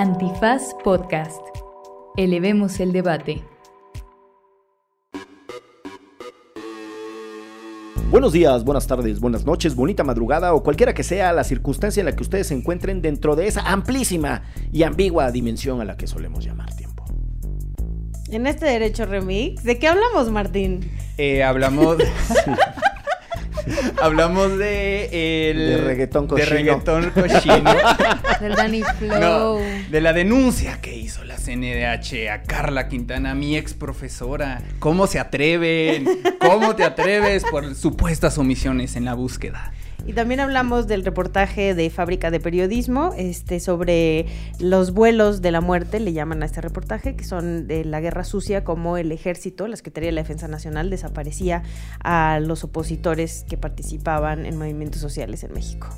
Antifaz Podcast. Elevemos el debate. Buenos días, buenas tardes, buenas noches, bonita madrugada o cualquiera que sea la circunstancia en la que ustedes se encuentren dentro de esa amplísima y ambigua dimensión a la que solemos llamar tiempo. En este Derecho Remix, ¿de qué hablamos, Martín? Eh, hablamos. hablamos de. El, De reggaetón De cochino. reggaetón cochino. Del Danny No, Flow. de la denuncia que hizo la CNDH a Carla Quintana, mi ex profesora. ¿Cómo se atreven? ¿Cómo te atreves por supuestas omisiones en la búsqueda? Y también hablamos del reportaje de Fábrica de Periodismo este, sobre los vuelos de la muerte, le llaman a este reportaje, que son de la guerra sucia, como el ejército, la Secretaría de la Defensa Nacional, desaparecía a los opositores que participaban en movimientos sociales en México.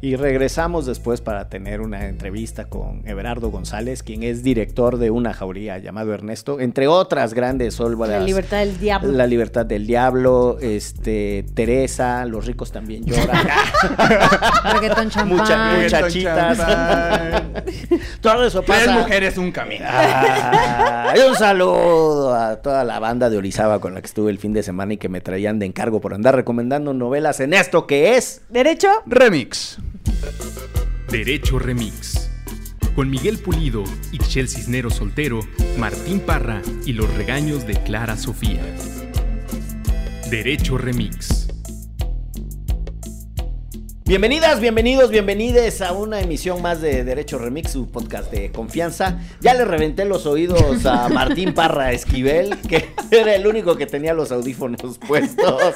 Y regresamos después para tener una entrevista con Everardo González, quien es director de una jauría llamado Ernesto, entre otras grandes obras. La libertad del diablo. La libertad del diablo, este, Teresa, los ricos también lloran. Reggaetón champán. Mucha- muchachitas. Champán. Todo eso Tres pasa. mujeres, un camino. Ah, y un saludo a toda la banda de Orizaba con la que estuve el fin de semana y que me traían de encargo por andar recomendando novelas en esto que es. ¿Derecho? Remix. Derecho Remix. Con Miguel Pulido, Ixchel Cisnero Soltero, Martín Parra y los regaños de Clara Sofía. Derecho Remix. Bienvenidas, bienvenidos, bienvenides a una emisión más de Derecho Remix, su podcast de confianza. Ya le reventé los oídos a Martín Parra Esquivel, que era el único que tenía los audífonos puestos.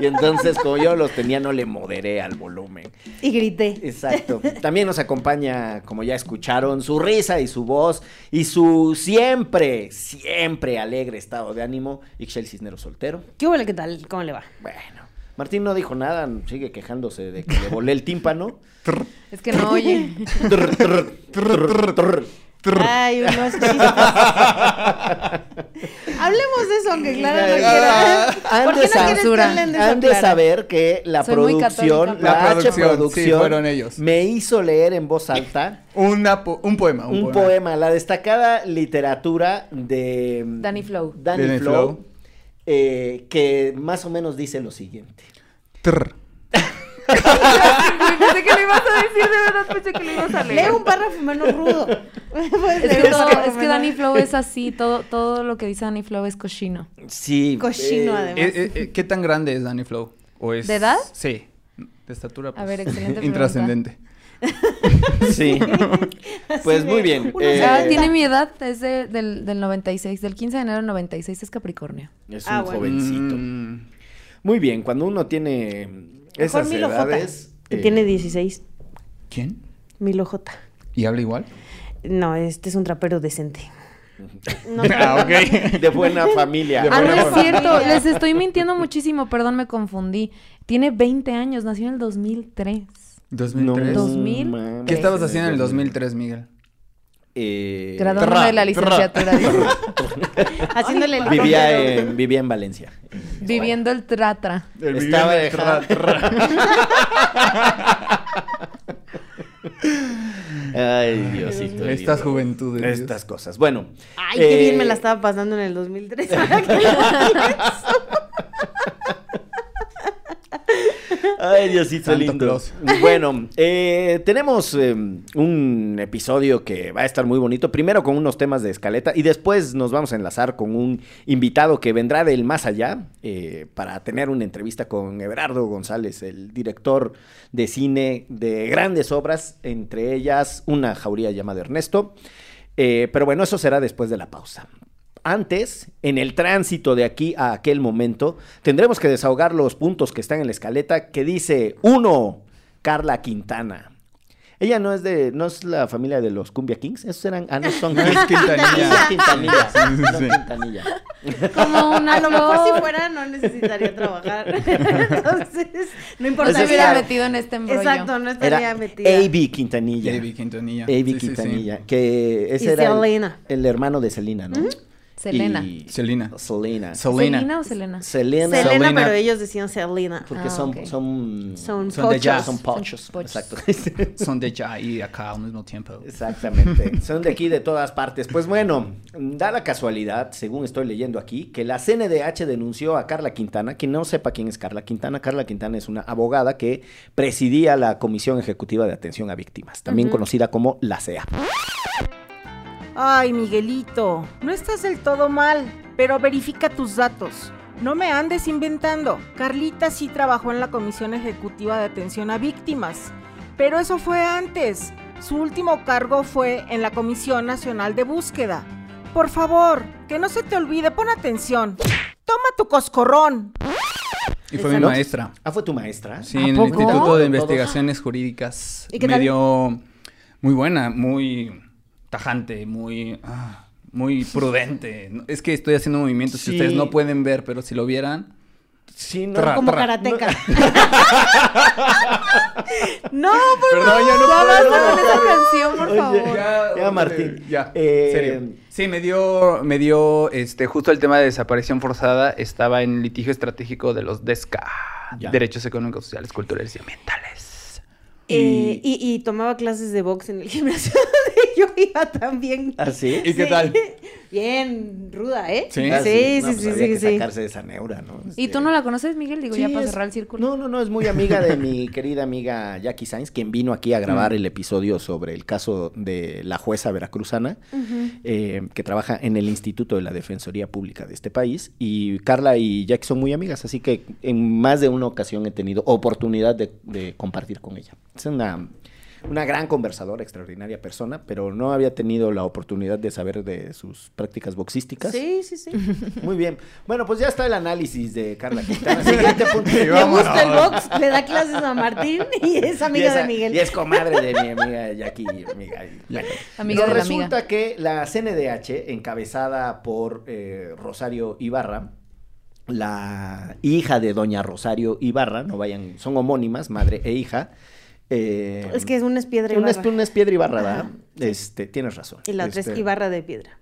y entonces, como yo los tenía, no le moderé al volumen. Y grité. Exacto. También nos acompaña, como ya escucharon, su risa y su voz y su siempre, siempre alegre estado de ánimo, Ixchel Cisneros Soltero. ¿Qué huele? ¿Qué tal? ¿Cómo le va? Bueno, Martín no dijo nada, sigue quejándose de que le volé el tímpano. Es que no oye. Trr, trr, trr, trr. Ay, unos chistes. Hablemos de eso, aunque Clara no quiera. Han ¿Por de qué no Han de saber que la Soy producción, la, La H producción, producción, sí, fueron ellos. me hizo leer en voz alta Una po- un poema. Un, un poema, la destacada literatura de Danny Flow. Danny Danny Flow, Flow. Eh, que más o menos dice lo siguiente. Trr. Pensé que lo ibas a decir, de verdad pensé que lo ibas a Lee un párrafo menos rudo. Es leer que, es Danny Flow es así, todo, todo lo que dice Danny Flow es cochino. Sí. Cochino, eh, además. Eh, eh, ¿Qué tan grande es Danny Flow? ¿O es... ¿De edad? Sí. De estatura. Pues, ver, excelente Intrascendente. Sí. Pues muy bien. eh, Ah, tiene mi edad, es de- del, del 96, del 15 de enero del 96, es Capricornio. Es un Ah, bueno. jovencito. Mm. Muy bien, cuando uno tiene Mejor esas edades. eh, tiene 16. ¿Quién? Milo J. ¿Y habla igual? No, este es un trapero decente. No, ah, de buena familia. De Ah, no es familia. cierto, les estoy mintiendo muchísimo, perdón, me confundí. Tiene 20 años, nació en el 2003. 2003. Dos- 2000. mames. ¿Qué estabas haciendo en el 2003, Miguel? Eh, Graduándome de la licenciatura. Haciéndole el vivía, en, vivía en Valencia. Viviendo el tratra. Estaba dejando. Ay, Diosito. Estas juventudes. Dios. Estas cosas. Bueno. Ay, qué bien me la eh, estaba pasando en el 2003. ahora que lo pienso. Ay, Diosito Santo lindo. Claus. Bueno, eh, tenemos eh, un episodio que va a estar muy bonito. Primero con unos temas de escaleta y después nos vamos a enlazar con un invitado que vendrá del más allá eh, para tener una entrevista con Everardo González, el director de cine de grandes obras, entre ellas una jauría llamada Ernesto. Eh, pero bueno, eso será después de la pausa. Antes, en el tránsito de aquí a aquel momento, tendremos que desahogar los puntos que están en la escaleta que dice, uno, Carla Quintana. Ella no es de, no es la familia de los Cumbia Kings, esos eran, ah, no son No, es Quintanilla. Quintanilla, Sí, sí, son sí. Quintanilla. Como una A lo mejor si fuera no necesitaría trabajar. Entonces, no importa. No se hubiera metido en este embrollo. Exacto, no estaría Era metida. A.B. Quintanilla. David Quintanilla. A.B. Sí, sí, sí. Quintanilla, que ese Y era el hermano de Selena, ¿no? Selena. y- Selena. Selena. Selena. ¿Selena o Selena? Selena. Selena, Selena. pero ellos decían Selena. Porque Ah, son, son, Son Son de jazz. son pochos. pochos. Exacto. Son de allá y acá al mismo tiempo. Exactamente. Son de aquí de todas partes. Pues bueno, da la casualidad, según estoy leyendo aquí, que la CNDH denunció a Carla Quintana. Quien no sepa quién es Carla Quintana, Carla Quintana es una abogada que presidía la Comisión Ejecutiva de Atención a Víctimas, también conocida como la CEA. Ay, Miguelito, no estás del todo mal, pero verifica tus datos. No me andes inventando. Carlita sí trabajó en la Comisión Ejecutiva de Atención a Víctimas, pero eso fue antes. Su último cargo fue en la Comisión Nacional de Búsqueda. Por favor, que no se te olvide, pon atención. Toma tu coscorrón. Y fue mi ¿No? maestra. Ah, fue tu maestra. Sí, ¿A en el? Instituto de Investigaciones Jurídicas. ¿Y qué me dio muy buena, muy tajante, muy, ah, muy prudente. Es que estoy haciendo movimientos Sí. que ustedes no pueden ver, pero si lo vieran. Sí, no. Tra- Como tra- karateca. no, Perdón, ya no Ya puedo. basta con esa canción, por Oye, favor. Ya, órale, Martín. Ya, Eh, serio. Sí, me dio, me dio, este, justo el tema de desaparición forzada estaba en litigio estratégico de los DESCA, Ya. Derechos Económicos, Sociales, Culturales y Ambientales. Eh, y, y tomaba clases de box en el gimnasio. Yo iba también. ¿Ah, sí? ¿Y qué tal? Bien ruda, ¿eh? Sí. Ah, sí, No, sí, pues sí, habría sí, que sí. sacarse de esa neura, ¿no? ¿Y Este- tú no la conoces, Miguel? Digo, ya Sí, para cerrar el círculo. No, no, no, es muy amiga de mi querida amiga Jackie Sainz, quien vino aquí a grabar el episodio sobre el caso de la jueza veracruzana, eh, que trabaja en el Instituto de la Defensoría Pública de este país. Y Carla y Jackie son muy amigas, así que en más de una ocasión he tenido oportunidad de, de compartir con ella. Es una, una gran conversadora, extraordinaria persona, pero no había tenido la oportunidad de saber de sus prácticas boxísticas. Sí, sí, sí. Muy bien. Bueno, pues ya está el análisis de Carla Quintana. Siguiente punto. Le gusta el box, le da clases a Martín y es amiga Y esa- de Miguel. Y es comadre de mi amiga Jackie. Amiga, y- bueno. Amiga Pero de la resulta amiga. que la CNDH, encabezada por eh, Rosario Ibarra, la hija de doña Rosario Ibarra, no vayan, son homónimas, madre e hija. Eh, Es que es una es piedra y una es, barra. una es piedra ¿verdad? Ajá, Este, tienes razón. Y la otra Este, es Ibarra de piedra.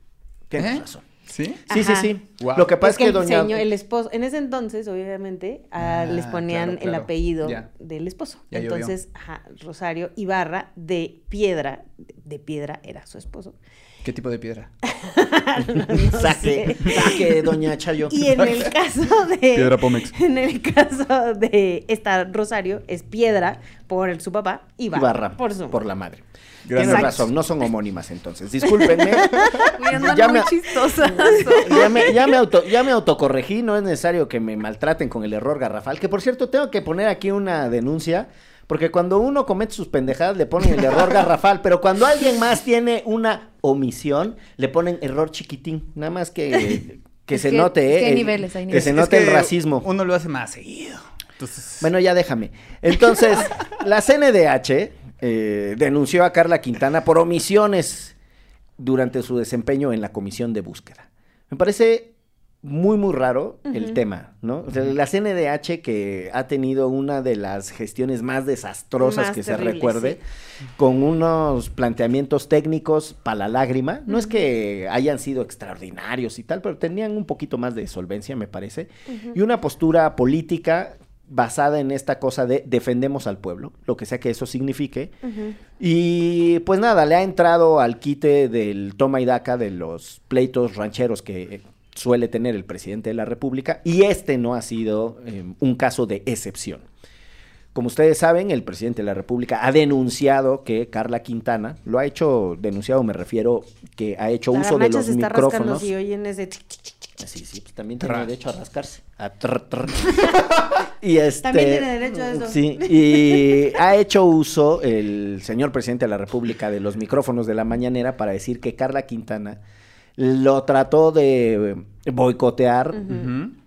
Tienes ¿Eh? razón. ¿Sí? Sí, sí, Ajá. sí. Guau. Lo que pasa es que, es que el doña... señor, el esposo, en ese entonces, obviamente, a- Ah, les ponían claro, el apellido Ya. del esposo. Ya entonces, ajá, Rosario Ibarra de piedra, de piedra era su esposo. ¿Qué tipo de piedra? No saque, sé. saque, doña Chayo. Y en el caso de. Piedra Pomex. En el caso de esta Rosario, es piedra por su papá y Ibarra, Ibarra, por su por la madre. Tienes Exacto. razón, no son homónimas entonces. Discúlpenme. Ya me- chistosas. ya, me, ya, me auto, ya me autocorregí, no es necesario que me maltraten con el error garrafal. Que por cierto, tengo que poner aquí una denuncia. Porque cuando uno comete sus pendejadas le ponen el error garrafal, pero cuando alguien más tiene una omisión, le ponen error chiquitín. Nada más que, que se note, que ¿eh? hay niveles, hay Que se Es note el racismo. Uno lo hace más seguido. Entonces, Bueno, ya déjame. Entonces, la CNDH eh, denunció a Carla Quintana por omisiones durante su desempeño en la comisión de búsqueda. Me parece muy, muy raro el tema, ¿no? O sea, la CNDH que ha tenido una de las gestiones más desastrosas Más que se recuerde, con unos planteamientos técnicos para la lágrima. No es que hayan sido extraordinarios y tal, pero tenían un poquito más de solvencia, me parece. Y una postura política basada en esta cosa de defendemos al pueblo, lo que sea que eso signifique. Y pues nada, le ha entrado al quite del toma y daca de los pleitos rancheros que suele tener el presidente de la República y este no ha sido eh, un caso de excepción. Como ustedes saben, el presidente de la República ha denunciado que Carla Quintana, lo ha hecho, denunciado me refiero, que ha hecho La uso de los se está rascando micrófonos. si oyen ese... tic, tic, tic, tic. Sí, sí, pues también tiene derecho a rascarse. A y este, También tiene derecho a eso. Sí, y ha hecho uso el señor presidente de la República de los micrófonos de la mañanera para decir que Carla Quintana lo trató de boicotear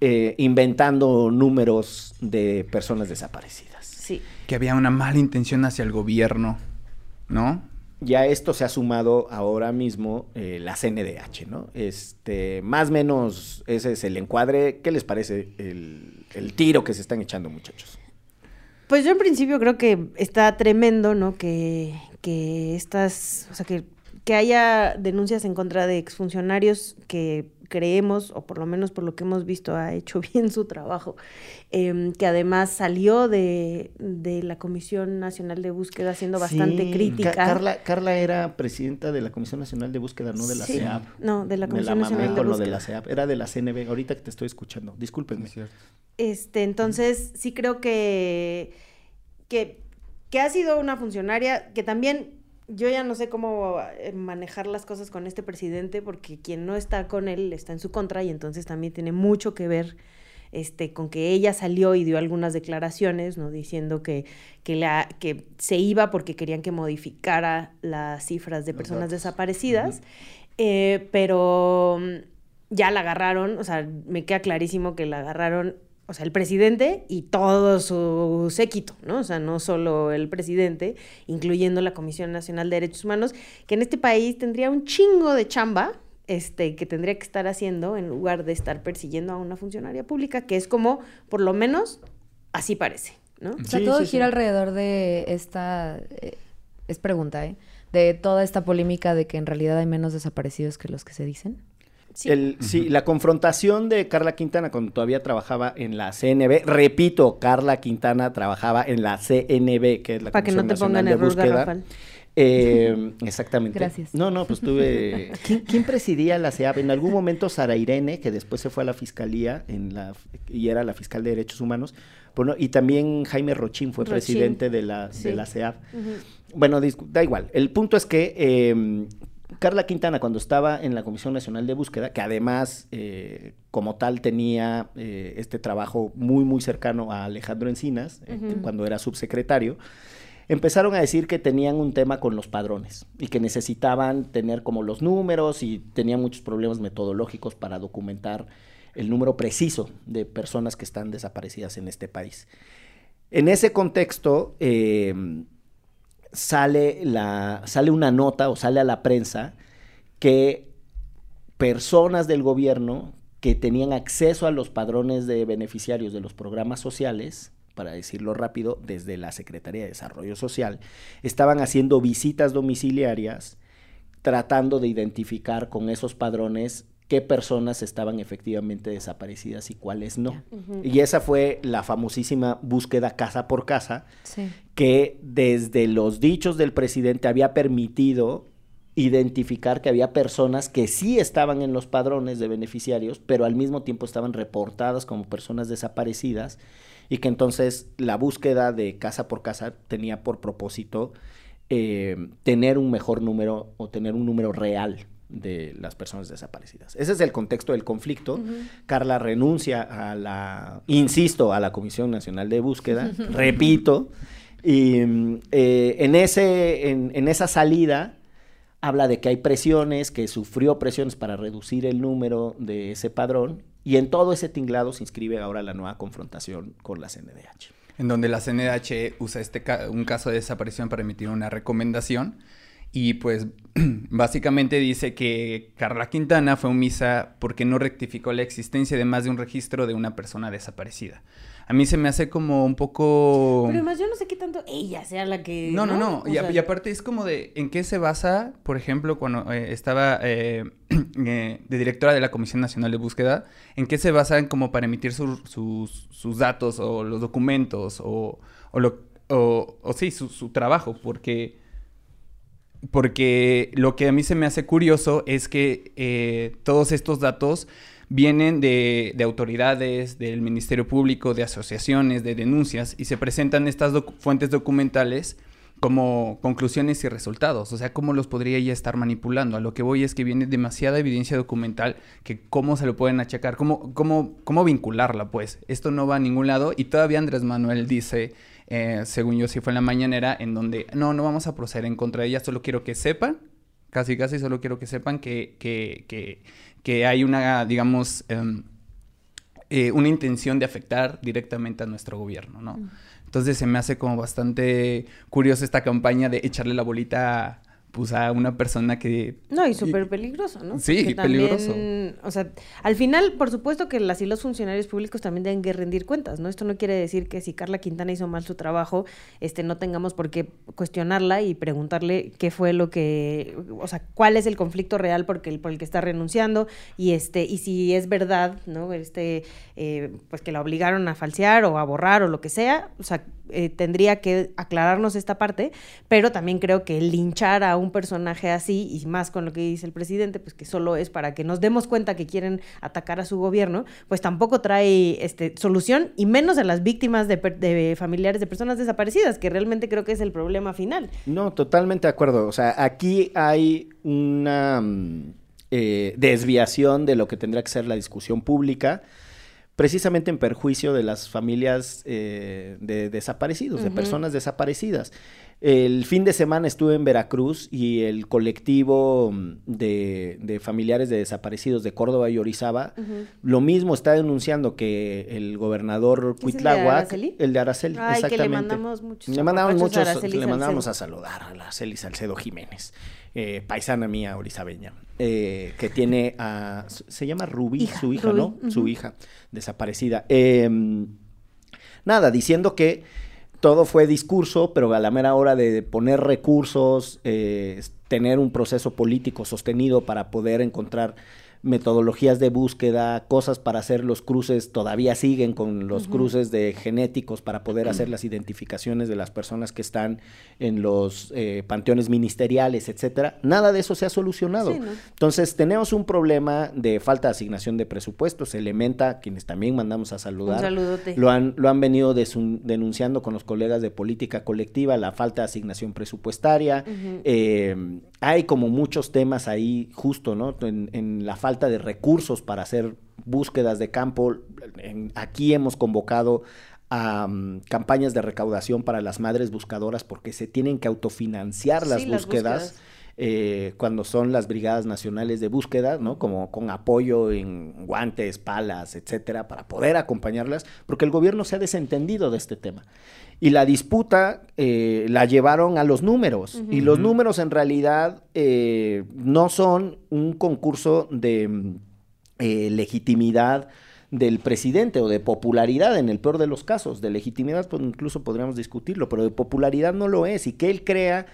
eh, inventando números de personas desaparecidas. Sí. que había una mala intención hacia el gobierno, ¿no? Y a esto se ha sumado ahora mismo eh, la CNDH, ¿no? Este, más o menos ese es el encuadre. ¿Qué les parece el, el tiro que se están echando, muchachos? Pues yo en principio creo que está tremendo, ¿no? Que, que estas, o sea, que, que haya denuncias en contra de exfuncionarios que creemos, o por lo menos por lo que hemos visto, ha hecho bien su trabajo, em, que además salió de, de, la Comisión Nacional de Búsqueda siendo bastante crítica. Carla, Carla era presidenta de la Comisión Nacional de Búsqueda, no de la CEAP. No, de la Comisión Nacional de Búsqueda. de la CEAP, era de la CNB, ahorita que te estoy escuchando, discúlpenme. Este, entonces, sí creo que, que, que ha sido una funcionaria que también yo ya no sé cómo eh, manejar las cosas con este presidente porque quien no está con él está en su contra y entonces también tiene mucho que ver este, con que ella salió y dio algunas declaraciones, ¿no? Diciendo que, que, la, que se iba porque querían que modificara las cifras de personas desaparecidas, eh, pero mm, ya la agarraron, o sea, me queda clarísimo que la agarraron o sea, el presidente y todo su séquito, ¿no? O sea, no solo el presidente, incluyendo la Comisión Nacional de Derechos Humanos, que en este país tendría un chingo de chamba, este, que tendría que estar haciendo en lugar de estar persiguiendo a una funcionaria pública, que es como, por lo menos, así parece, ¿no? O sea, todo gira alrededor de esta, eh, es pregunta, ¿eh? De toda esta polémica de que en realidad hay menos desaparecidos que los que se dicen. Sí. la confrontación de Carla Quintana cuando todavía trabajaba en la CNB, repito, Carla Quintana trabajaba en la CNB, que es la Para que no te pongan de Búsqueda. Eh, exactamente. Gracias. No, no, pues tuve. ¿Quién, presidía la CEAP? En algún momento Sara Irene, que después se fue a la fiscalía en la, y era la fiscal de derechos humanos. Bueno, y también Jaime Rochín fue presidente de la, de la CEAP. Bueno, da igual. El punto es que eh, Carla Quintana, cuando estaba en la Comisión Nacional de Búsqueda, que además eh, como tal tenía eh, este trabajo muy, muy cercano a Alejandro Encinas, eh, cuando era subsecretario, empezaron a decir que tenían un tema con los padrones y que necesitaban tener como los números y tenían muchos problemas metodológicos para documentar el número preciso de personas que están desaparecidas en este país. En ese contexto, sale, la, sale una nota o sale a la prensa que personas del gobierno que tenían acceso a los padrones de beneficiarios de los programas sociales, para decirlo rápido, desde la Secretaría de Desarrollo Social, estaban haciendo visitas domiciliarias tratando de identificar con esos padrones qué personas estaban efectivamente desaparecidas y cuáles no. Y esa fue la famosísima búsqueda casa por casa, que desde los dichos del presidente había permitido identificar que había personas que sí estaban en los padrones de beneficiarios, pero al mismo tiempo estaban reportadas como personas desaparecidas y que entonces la búsqueda de casa por casa tenía por propósito eh, tener un mejor número o tener un número real de las personas desaparecidas. Ese es el contexto del conflicto. Carla renuncia a la, insisto, a la Comisión Nacional de Búsqueda, repito, y eh, en, ese, en, esa salida habla de que hay presiones, que sufrió presiones para reducir el número de ese padrón, y en todo ese tinglado se inscribe ahora la nueva confrontación con la CNDH. En donde la CNDH usa este un caso de desaparición para emitir una recomendación y pues básicamente dice que Carla Quintana fue omisa porque no rectificó la existencia de más de un registro de una persona desaparecida. A mí se me hace como un poco... Pero además yo no sé qué tanto ella sea la que... No, no, no. Y, aparte es como de en qué se basa, por ejemplo, cuando eh, estaba eh, eh, de directora de la Comisión Nacional de Búsqueda, en qué se basan como para emitir sus, sus, datos o los documentos o, o, lo, o, o sí, su, su trabajo, porque porque lo que a mí se me hace curioso es que eh, todos estos datos vienen de, autoridades, del Ministerio Público, de asociaciones, de denuncias, y se presentan estas fuentes documentales como conclusiones y resultados. O sea, ¿cómo los podría ella estar manipulando? A lo que voy es que viene demasiada evidencia documental que cómo se lo pueden achacar, cómo, cómo, cómo vincularla, pues. Esto no va a ningún lado y todavía Andrés Manuel dice eh, según yo sí fue en la mañanera, en donde no, no vamos a proceder en contra de ella, solo quiero que sepan, casi casi solo quiero que sepan que, que, que, que hay una, digamos, em, eh, una intención de afectar directamente a nuestro gobierno, ¿no? Entonces se me hace como bastante curiosa esta campaña de echarle la bolita pues a una persona que... No, y súper peligroso, ¿no? Sí, también, peligroso. O sea, al final, por supuesto que las y los funcionarios públicos también deben que rendir cuentas, ¿no? Esto no quiere decir que si Carla Quintana hizo mal su trabajo, este, no tengamos por qué cuestionarla y preguntarle qué fue lo que, o sea, cuál es el conflicto real porque el, por el que está renunciando y este, y si es verdad, ¿no? Este, eh, pues que la obligaron a falsear o a borrar o lo que sea, o sea, eh, tendría que aclararnos esta parte, pero también creo que linchar a un personaje así, y más con lo que dice el presidente, pues que solo es para que nos demos cuenta que quieren atacar a su gobierno, pues tampoco trae este, solución, y menos a las víctimas de, familiares de personas desaparecidas, que realmente creo que es el problema final. No, totalmente de acuerdo. O sea, aquí hay una mm, eh, desviación de lo que tendría que ser la discusión pública, precisamente en perjuicio de las familias eh, de desaparecidos, de personas desaparecidas. El fin de semana estuve en Veracruz y el colectivo mm, de, de familiares de desaparecidos de Córdoba y Orizaba, lo mismo está denunciando que el gobernador ¿Es el de Cuitláhuac, Araceli? el de Araceli, Ay, que le exactamente. mandamos muchos Le mandamos muchos, Araceli le mandamos a saludar a Araceli Salcedo Jiménez, eh, paisana mía orizabeña, eh, que tiene a, se llama Rubí, Hija, su hija, Rubí, ¿no? Su hija desaparecida. Eh, nada, diciendo que todo fue discurso, pero a la mera hora de poner recursos, eh, tener un proceso político sostenido para poder encontrar metodologías de búsqueda, cosas para hacer los cruces, todavía siguen con los cruces de genéticos para poder hacer las identificaciones de las personas que están en los eh, panteones ministeriales, etcétera. Nada de eso se ha solucionado. Sí, ¿no? Entonces, tenemos un problema de falta de asignación de presupuestos. Elementa, quienes también mandamos a saludar, Un lo han, lo han venido denunciando con los colegas de política colectiva, la falta de asignación presupuestaria. Eh, hay como muchos temas ahí justo, ¿no? En, en la falta de recursos para hacer búsquedas de campo. En- aquí hemos convocado a mm, campañas de recaudación para las madres buscadoras porque se tienen que autofinanciar las Sí, las búsquedas. búsquedas. eh, cuando son las brigadas nacionales de búsqueda, ¿no? Como con apoyo en guantes, palas, etcétera, para poder acompañarlas, porque el gobierno se ha desentendido de este tema. Y la disputa eh, la llevaron a los números. Y los números en realidad eh, no son un concurso de eh, legitimidad del presidente o de popularidad en el peor de los casos. De legitimidad pues, incluso podríamos discutirlo, pero de popularidad no lo es. Y que él crea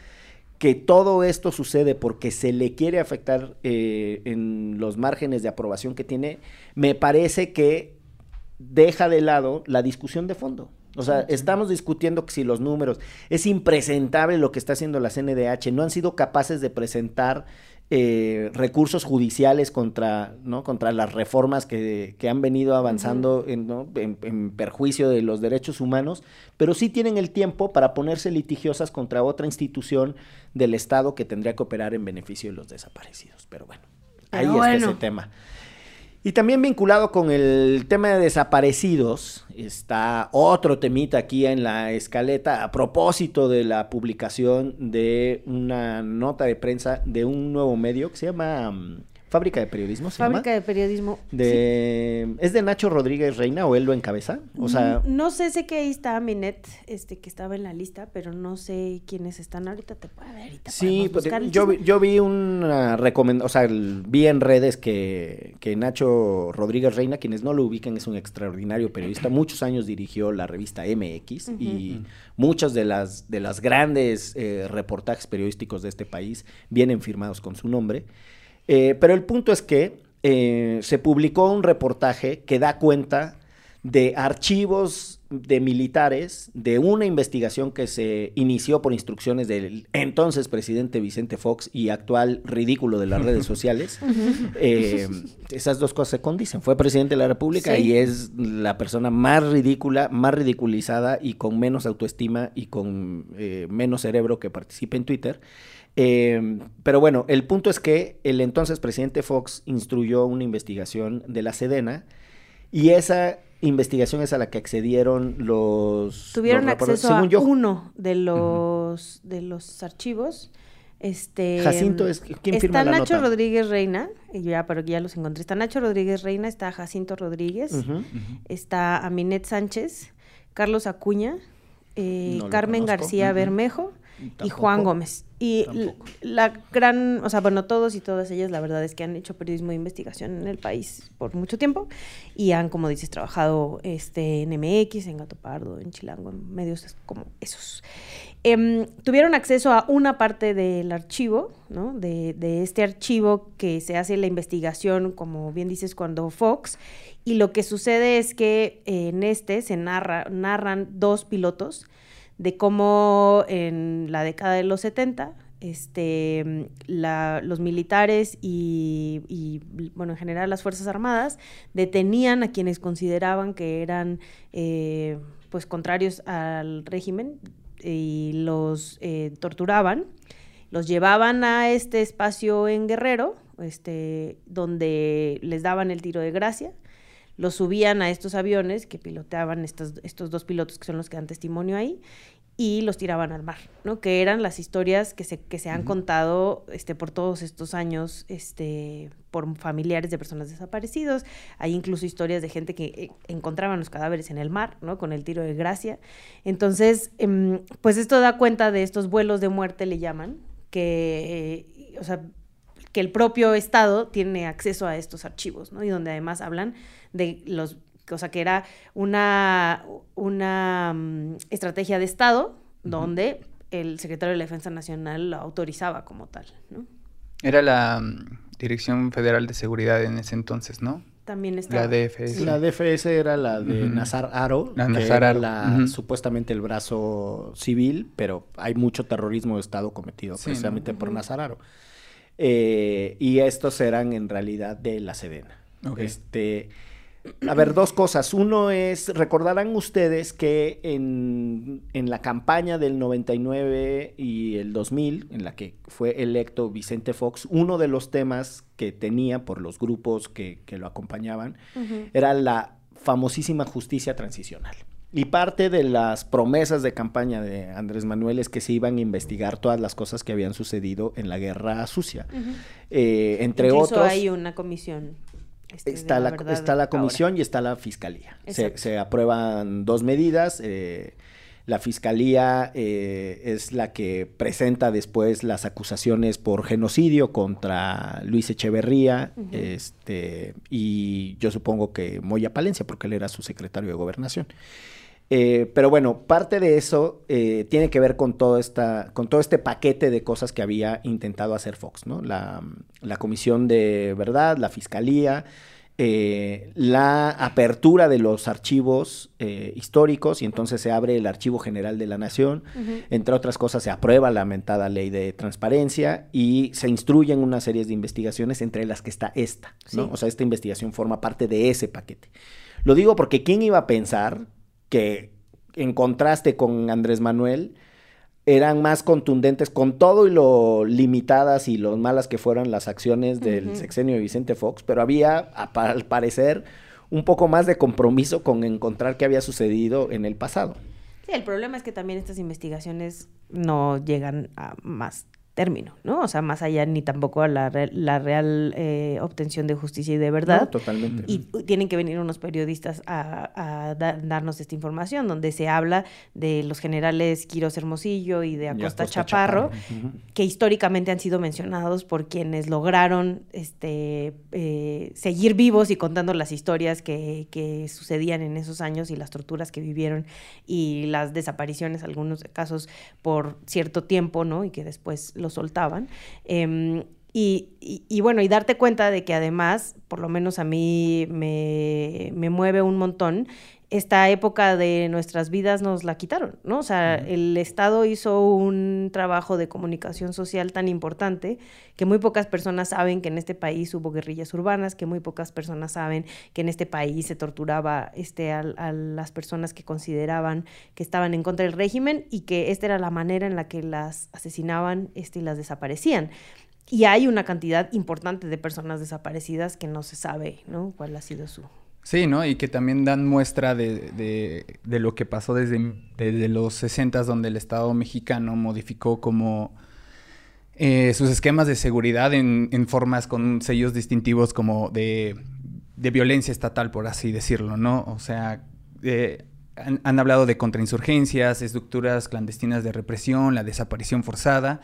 que todo esto sucede porque se le quiere afectar eh, en los márgenes de aprobación que tiene, me parece que deja de lado la discusión de fondo. O sea, estamos discutiendo que si los números, es impresentable lo que está haciendo la CNDH, no han sido capaces de presentar eh, recursos judiciales contra, ¿no? contra las reformas que, que han venido avanzando en, ¿no? en- en perjuicio de los derechos humanos, pero sí tienen el tiempo para ponerse litigiosas contra otra institución del Estado que tendría que operar en beneficio de los desaparecidos. Pero bueno, ahí Pero está bueno. ese tema. Y también vinculado con el tema de desaparecidos, está otro temita aquí en la escaleta a propósito de la publicación de una nota de prensa de un nuevo medio que se llama mm, Fábrica de Periodismo. ¿se Fábrica llama? de periodismo. De, ¿Es de Nacho Rodríguez Reina o él lo encabeza? O sea, Mm, no sé, sé que ahí está Minet, este, que estaba en la lista, pero no sé quiénes están ahorita. Te puede ver, ahorita Sí, pues, yo, vi- yo vi una recomendación, o sea, el- vi en redes que, que Nacho Rodríguez Reina, quienes no lo ubican, es un extraordinario periodista. Muchos años dirigió la revista MX y muchos de las, de las grandes eh, reportajes periodísticos de este país vienen firmados con su nombre. Eh, pero el punto es que eh, se publicó un reportaje que da cuenta de archivos de militares de una investigación que se inició por instrucciones del entonces presidente Vicente Fox y actual ridículo de las redes sociales. Eh, esas dos cosas se condicen. Fue presidente de la República Sí. y es la persona más ridícula, más ridiculizada y con menos autoestima y con eh, menos cerebro que participe en Twitter. Eh, pero bueno, el punto es que el entonces presidente Fox instruyó una investigación de la Sedena y esa investigación es a la que accedieron los... Tuvieron los acceso a yo, uno de los, de los archivos. Este, Jacinto es- ¿quién está firma la Nacho nota? Rodríguez Reina, y ya, pero ya los encontré. Está Nacho Rodríguez Reina, está Jacinto Rodríguez, está Aminet Sánchez, Carlos Acuña, eh, No Carmen conozco. García Ujú. Y. Juan Gómez. Y Tampoco. la gran, o sea, bueno, todos y todas ellas, la verdad es que han hecho periodismo de investigación en el país por mucho tiempo y han, como dices, trabajado este, en MX, en Gato Pardo, en Chilango, en medios como esos. Em, tuvieron acceso a una parte del archivo, ¿no? De, de este archivo que se hace la investigación, como bien dices, cuando Fox. Y lo que sucede es que eh, en este se narra, narran dos pilotos de cómo en la década de los 70 este, la- los militares y, y, bueno, en general las Fuerzas Armadas detenían a quienes consideraban que eran eh, pues contrarios al régimen y los eh, torturaban, los llevaban a este espacio en Guerrero, este, donde les daban el tiro de gracia, los subían a estos aviones que piloteaban estos, estos dos pilotos que son los que dan testimonio ahí y los tiraban al mar, ¿no? Que eran las historias que se, que se han contado este, por todos estos años este, por familiares de personas desaparecidos. Hay incluso historias de gente que eh, encontraban los cadáveres en el mar, ¿no? Con el tiro de gracia. Entonces, em, pues esto da cuenta de estos vuelos de muerte, le llaman, que, eh, o sea, que el propio Estado tiene acceso a estos archivos, ¿no? Y donde además hablan de los, o sea, que era una, una mm, estrategia de Estado donde el secretario de la Defensa Nacional lo autorizaba como tal, ¿no? Era la mm, Dirección Federal de Seguridad en ese entonces, ¿no? También estaba. La DFS. La DFS era la de Ujú. Nazar Aro, La que Nazar era Aro, la- supuestamente el brazo civil, pero hay mucho terrorismo de Estado cometido Sí, precisamente ¿no? por. Nazar Aro. Eh, y estos eran en realidad de la Sedena. Ok. Este, a ver, dos cosas. Uno es, recordarán ustedes que en, en la campaña del 99 y el 2000, en la que fue electo Vicente Fox, uno de los temas que tenía por los grupos que, que lo acompañaban era la famosísima justicia transicional. Y parte de las promesas de campaña de Andrés Manuel es que se iban a investigar todas las cosas que habían sucedido en la guerra sucia. Eh, entre Incluso otros... hay una comisión. Este, Está la, está la ahora. comisión y está la fiscalía. Se, aprueban dos medidas. eh, la fiscalía eh, es la que presenta después las acusaciones por genocidio contra Luis Echeverría este, y yo supongo que Moya Palencia, porque él era su secretario de gobernación. Eh, pero bueno, parte de eso eh, tiene que ver con todo, esta, con todo este paquete de cosas que había intentado hacer Fox, ¿no? La, la Comisión de Verdad, la Fiscalía, eh, la apertura de los archivos históricos y entonces se abre el Archivo General de la Nación. Entre otras cosas, se aprueba la mentada ley de transparencia y se instruyen una serie de investigaciones, entre las que está esta, ¿no? Sí. O sea, esta investigación forma parte de ese paquete. Lo digo porque ¿quién iba a pensar que en contraste con Andrés Manuel eran más contundentes con todo y lo limitadas y lo malas que fueron las acciones del sexenio de Vicente Fox, pero había, al parecer, un poco más de compromiso con encontrar qué había sucedido en el pasado. Sí, el problema es que también estas investigaciones no llegan a más término, ¿no? O sea, más allá ni tampoco a la, re- la real eh, obtención de justicia y de verdad. No, totalmente. Y tienen que venir unos periodistas a, a da- darnos esta información, donde se habla de los generales Quiros Hermosillo y de Y Acosta, Chaparro, que históricamente han sido mencionados por quienes lograron este, eh, seguir vivos y contando las historias que, que sucedían en esos años y las torturas que vivieron y las desapariciones, algunos casos por cierto tiempo, ¿no? Y que después lo soltaban. Em, y, y- y bueno, y darte cuenta de que además, por lo menos a mí me, me mueve un montón, esta época de nuestras vidas nos la quitaron, ¿no? O sea, el Estado hizo un trabajo de comunicación social tan importante que muy pocas personas saben que en este país hubo guerrillas urbanas, que muy pocas personas saben que en este país se torturaba este, a, a las personas que consideraban que estaban en contra del régimen y que esta era la manera en la que las asesinaban este, y las desaparecían. Y hay una cantidad importante de personas desaparecidas que no se sabe, ¿no? ¿Cuál ha sido su... Sí, ¿no? Y que también dan muestra de, de- de lo que pasó desde, desde los 60 donde el Estado mexicano modificó como eh, sus esquemas de seguridad en, en formas con sellos distintivos como de, de violencia estatal, por así decirlo, ¿no? O sea, eh, han, han hablado de contrainsurgencias, estructuras clandestinas de represión, la desaparición forzada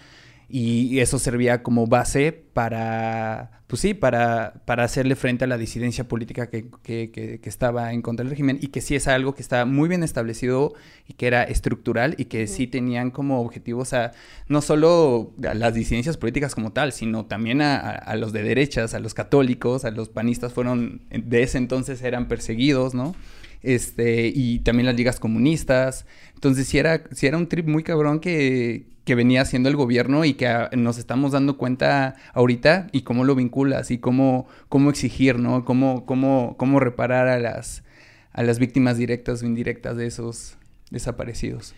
y eso servía como base para, pues sí, para, para hacerle frente a la disidencia política que, que, que, que, estaba en contra del régimen y que sí es algo que está muy bien establecido y que era estructural y que sí tenían como objetivos a no solo a las disidencias políticas como tal, sino también a, a, los de derechas, a los católicos, a los panistas fueron, de ese entonces eran perseguidos, ¿no? Este, y también las ligas comunistas. Entonces sí era, sí era un trip muy cabrón que, que venía haciendo el gobierno y que a, nos estamos dando cuenta ahorita y cómo lo vinculas y cómo, cómo exigir, ¿no? Cómo, cómo, cómo reparar a las, a las víctimas directas o indirectas de esos desaparecidos.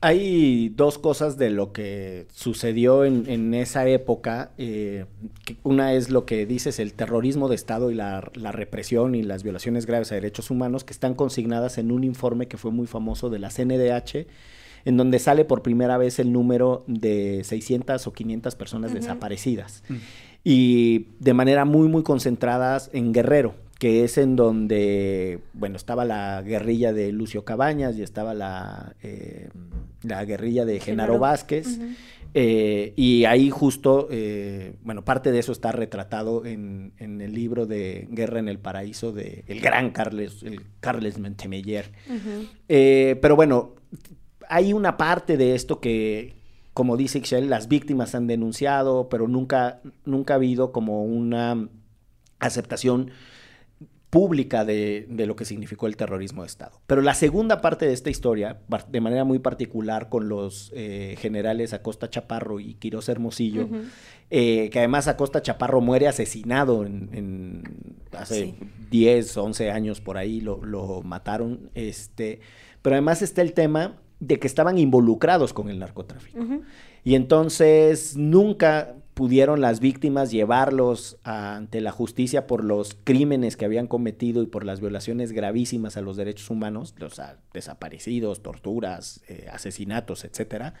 Hay dos cosas de lo que sucedió en, en esa época. Eh, una es lo que dices, el terrorismo de Estado y la, la, represión y las violaciones graves a derechos humanos que están consignadas en un informe que fue muy famoso de la CNDH, en donde sale por primera vez el número de 600 o 500 personas uh -huh. desaparecidas. Uh -huh. Y de manera muy, muy concentradas en Guerrero, que es en donde, bueno, estaba la guerrilla de Lucio Cabañas y estaba la, eh, la guerrilla de Genaro, Genaro. Vázquez. Uh -huh. eh, y ahí justo, eh, bueno, parte de eso está retratado en, en, el libro de Guerra en el Paraíso de el gran Carles, el Carles Mentemeyer. Eh, pero bueno, hay una parte de esto que, como dice Ixchel, las víctimas han denunciado, pero nunca, nunca ha habido como una aceptación pública de, de, lo que significó el terrorismo de Estado. Pero la segunda parte de esta historia, de manera muy particular con los eh, generales Acosta Chaparro y Quirós Hermosillo, uh -huh. eh, que además Acosta Chaparro muere asesinado en, en hace sí. 10, 11 años por ahí, lo, lo mataron. Este, pero además está el tema de que estaban involucrados con el narcotráfico. Uh -huh. Y entonces nunca pudieron las víctimas llevarlos a, ante la justicia por los crímenes que habían cometido y por las violaciones gravísimas a los derechos humanos, los a, desaparecidos, torturas, eh, asesinatos, etcétera.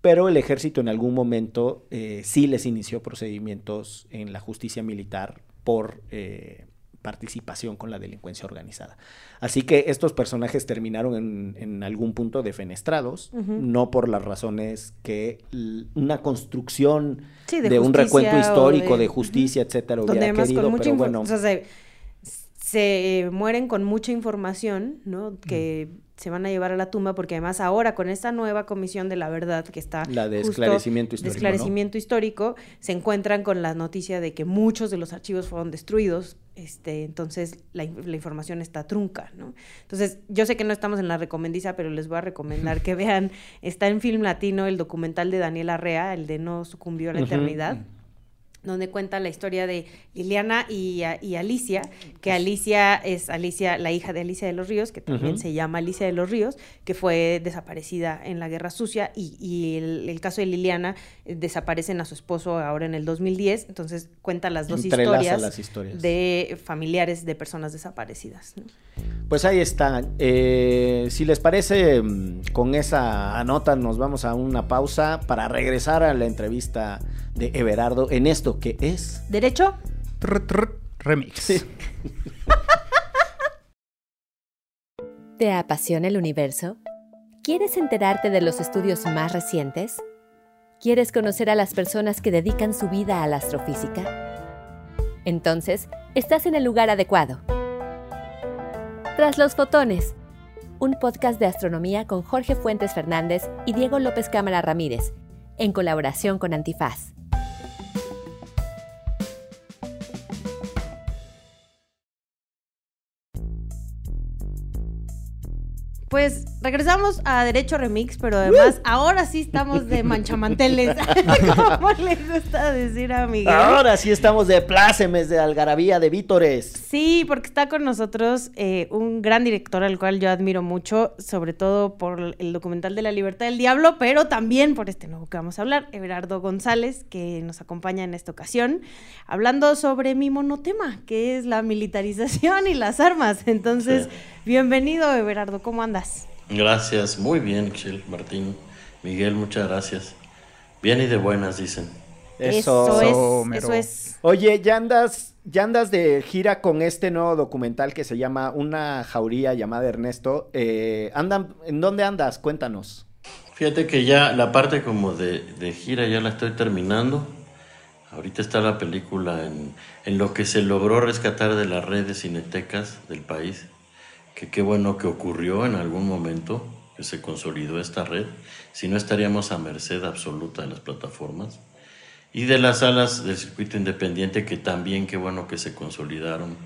Pero el ejército en algún momento eh, sí les inició procedimientos en la justicia militar por eh, participación con la delincuencia organizada. Así que estos personajes terminaron en, en algún punto defenestrados, uh -huh. no por las razones que una construcción sí, de, de un recuento histórico, de, de, justicia, uh -huh. etcétera, hubiera querido, pero bueno. O sea, se, se, mueren con mucha información, ¿no? Que se van a llevar a la tumba porque además ahora con esta nueva comisión de la verdad que está la de esclarecimiento histórico, de esclarecimiento ¿no? histórico se encuentran con la noticia de que muchos de los archivos fueron destruidos este entonces la, la, información está trunca no entonces yo sé que no estamos en la recomendiza pero les voy a recomendar que vean está en film latino el documental de Daniel Arrea el de no sucumbió a la uh -huh. Donde cuenta la historia de Liliana y, y, Alicia, que Alicia es Alicia, la hija de Alicia de los Ríos, que también uh -huh. se llama Alicia de los Ríos, que fue desaparecida en la Guerra Sucia, y, y el, el, caso de Liliana eh, desaparecen a su esposo ahora en el 2010, entonces cuenta las dos historias, las historias, de familiares de personas desaparecidas. ¿no? Pues ahí está. Eh, si les parece, con esa nota nos vamos a una pausa para regresar a la entrevista de Everardo en esto que es... ¿Derecho? Trr, trr, remix. Sí. ¿Te apasiona el universo? ¿Quieres enterarte de los estudios más recientes? ¿Quieres conocer a las personas que dedican su vida a la astrofísica? Entonces, estás en el lugar adecuado. Tras los fotones, un podcast de astronomía con Jorge Fuentes Fernández y Diego López Cámara Ramírez, en colaboración con Antifaz. Pues regresamos a Derecho Remix, pero además uh. ahora sí estamos de manchamanteles, como le gusta decir a Miguel. Ahora sí estamos de plácemes, de algarabía, de vítores. Sí, porque está con nosotros eh, un gran director al cual yo admiro mucho, sobre todo por el documental de la libertad del diablo, pero también por este nuevo que vamos a hablar, Everardo González, que nos acompaña en esta ocasión, hablando sobre mi monotema, que es la militarización y las armas. Entonces, sí. bienvenido, Everardo, ¿cómo andas? Gracias, muy bien, Chil, Martín, Miguel, muchas gracias. Bien y de buenas, dicen. Eso. Es, eso es. Oye, ya andas, ya andas de gira con este nuevo documental que se llama Una jauría llamada Ernesto. Eh, andan, ¿En dónde andas? Cuéntanos. Fíjate que ya la parte como de, de gira ya la estoy terminando. Ahorita está la película en, en lo que se logró rescatar de las redes cinetecas del país. Que qué bueno que ocurrió en algún momento, que se consolidó esta red. Si no estaríamos a merced absoluta de las plataformas. Y de las salas del circuito independiente, que también qué bueno que se consolidaron,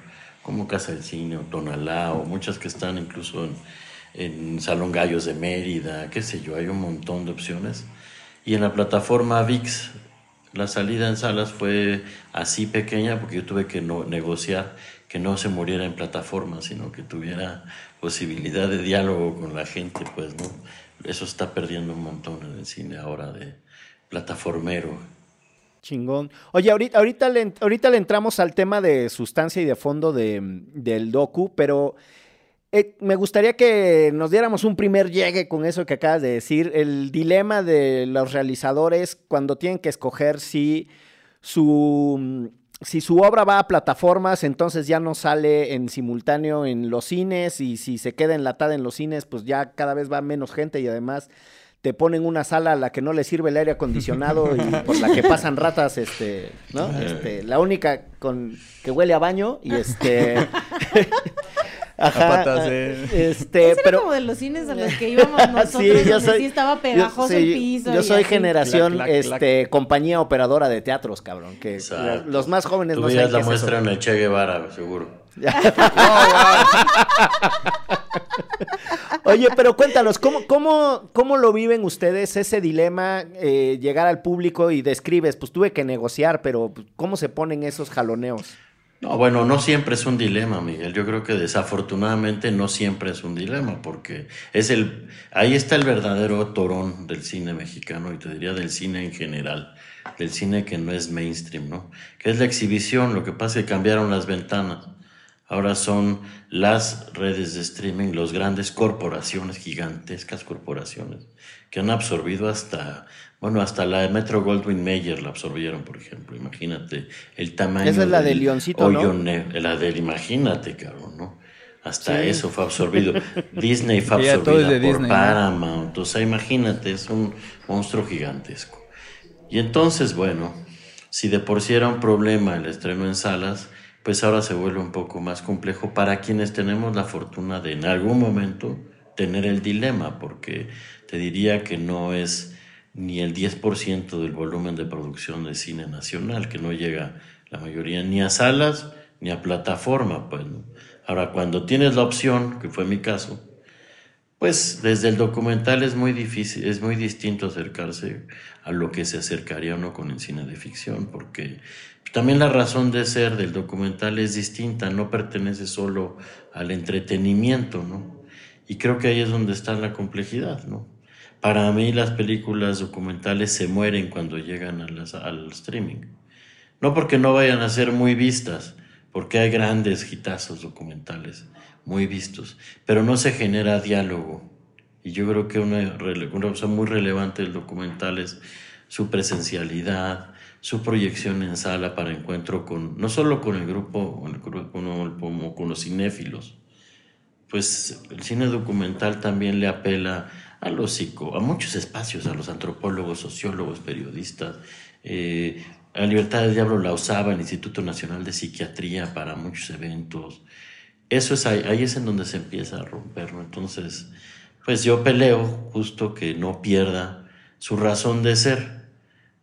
como Casa del Cine o Tonalá, o muchas que están incluso en, en Salón Gallos de Mérida, qué sé yo, hay un montón de opciones. Y en la plataforma VIX, la salida en salas fue así pequeña porque yo tuve que negociar que no se muriera en plataforma, sino que tuviera posibilidad de diálogo con la gente, pues, ¿no? Eso está perdiendo un montón en el cine ahora de plataformero. Chingón. Oye, ahorita, ahorita, le, ahorita le entramos al tema de sustancia y de fondo de, del docu, pero eh, me gustaría que nos diéramos un primer llegue con eso que acabas de decir. El dilema de los realizadores cuando tienen que escoger si su, si su obra va a plataformas, entonces ya no sale en simultáneo en los cines y si se queda enlatada en los cines, pues ya cada vez va menos gente y además te ponen una sala a la que no le sirve el aire acondicionado y por la que pasan ratas, este, ¿no? Este, la única con que huele a baño y este Ajá, patas de- este, Ese pero era como de los cines a los que íbamos nosotros, Sí, yo soy- sí estaba yo- pegajoso sí, el piso. Yo soy así. generación, Clac, clac, clac. este, compañía operadora de teatros, cabrón. Que la- los más jóvenes Tú no saben la es muestra eso. en el Che Guevara, seguro. Oye, pero cuéntanos, ¿cómo, cómo, cómo lo viven ustedes ese dilema, eh, llegar al público y describes, pues tuve que negociar, pero pues, ¿cómo se ponen esos jaloneos? No, bueno, no siempre es un dilema, Miguel. Yo creo que desafortunadamente no siempre es un dilema, porque es el, ahí está el verdadero torón del cine mexicano y te diría del cine en general, del cine que no es mainstream, ¿no? Que es la exhibición. Lo que pasa es que cambiaron las ventanas. Ahora son las redes de streaming, las grandes corporaciones, gigantescas corporaciones, que han absorbido hasta, bueno, hasta la de Metro Goldwyn Mayer la absorbieron, por ejemplo. Imagínate el tamaño. Esa es la del de Leoncito, ¿no? La del, imagínate, cabrón, ¿no? Hasta Sí. eso fue absorbido. Disney fue todo es absorbida de por Disney, ¿no? Paramount. O sea, imagínate, es un monstruo gigantesco. Y entonces, bueno, si de por sí era un problema el estreno en salas, pues ahora se vuelve un poco más complejo para quienes tenemos la fortuna de en algún momento tener el dilema, porque te diría que no es ni el 10% del volumen de producción de cine nacional, que no llega la mayoría ni a salas ni a plataforma, pues. Ahora, cuando tienes la opción, que fue mi caso, pues desde el documental es muy difícil, es muy distinto acercarse a lo que se acercaría uno con el cine de ficción, porque también la razón de ser del documental es distinta, no pertenece solo al entretenimiento, ¿no? Y creo que ahí es donde está la complejidad, ¿no? Para mí las películas documentales se mueren cuando llegan a las- al streaming. No porque no vayan a ser muy vistas, porque hay grandes hitazos documentales muy vistos, pero no se genera diálogo. Y yo creo que una, una cosa muy relevante del documental es su presencialidad, su proyección en sala para encuentro con, no solo con el grupo, con, el grupo, como con los cinéfilos, pues el cine documental también le apela a los psico, a muchos espacios, a los antropólogos, sociólogos, periodistas. Eh, la Libertad del Diablo la usaba el Instituto Nacional de Psiquiatría para muchos eventos. Eso es ahí, ahí es en donde se empieza a romper. Entonces, pues yo peleo justo que no pierda su razón de ser,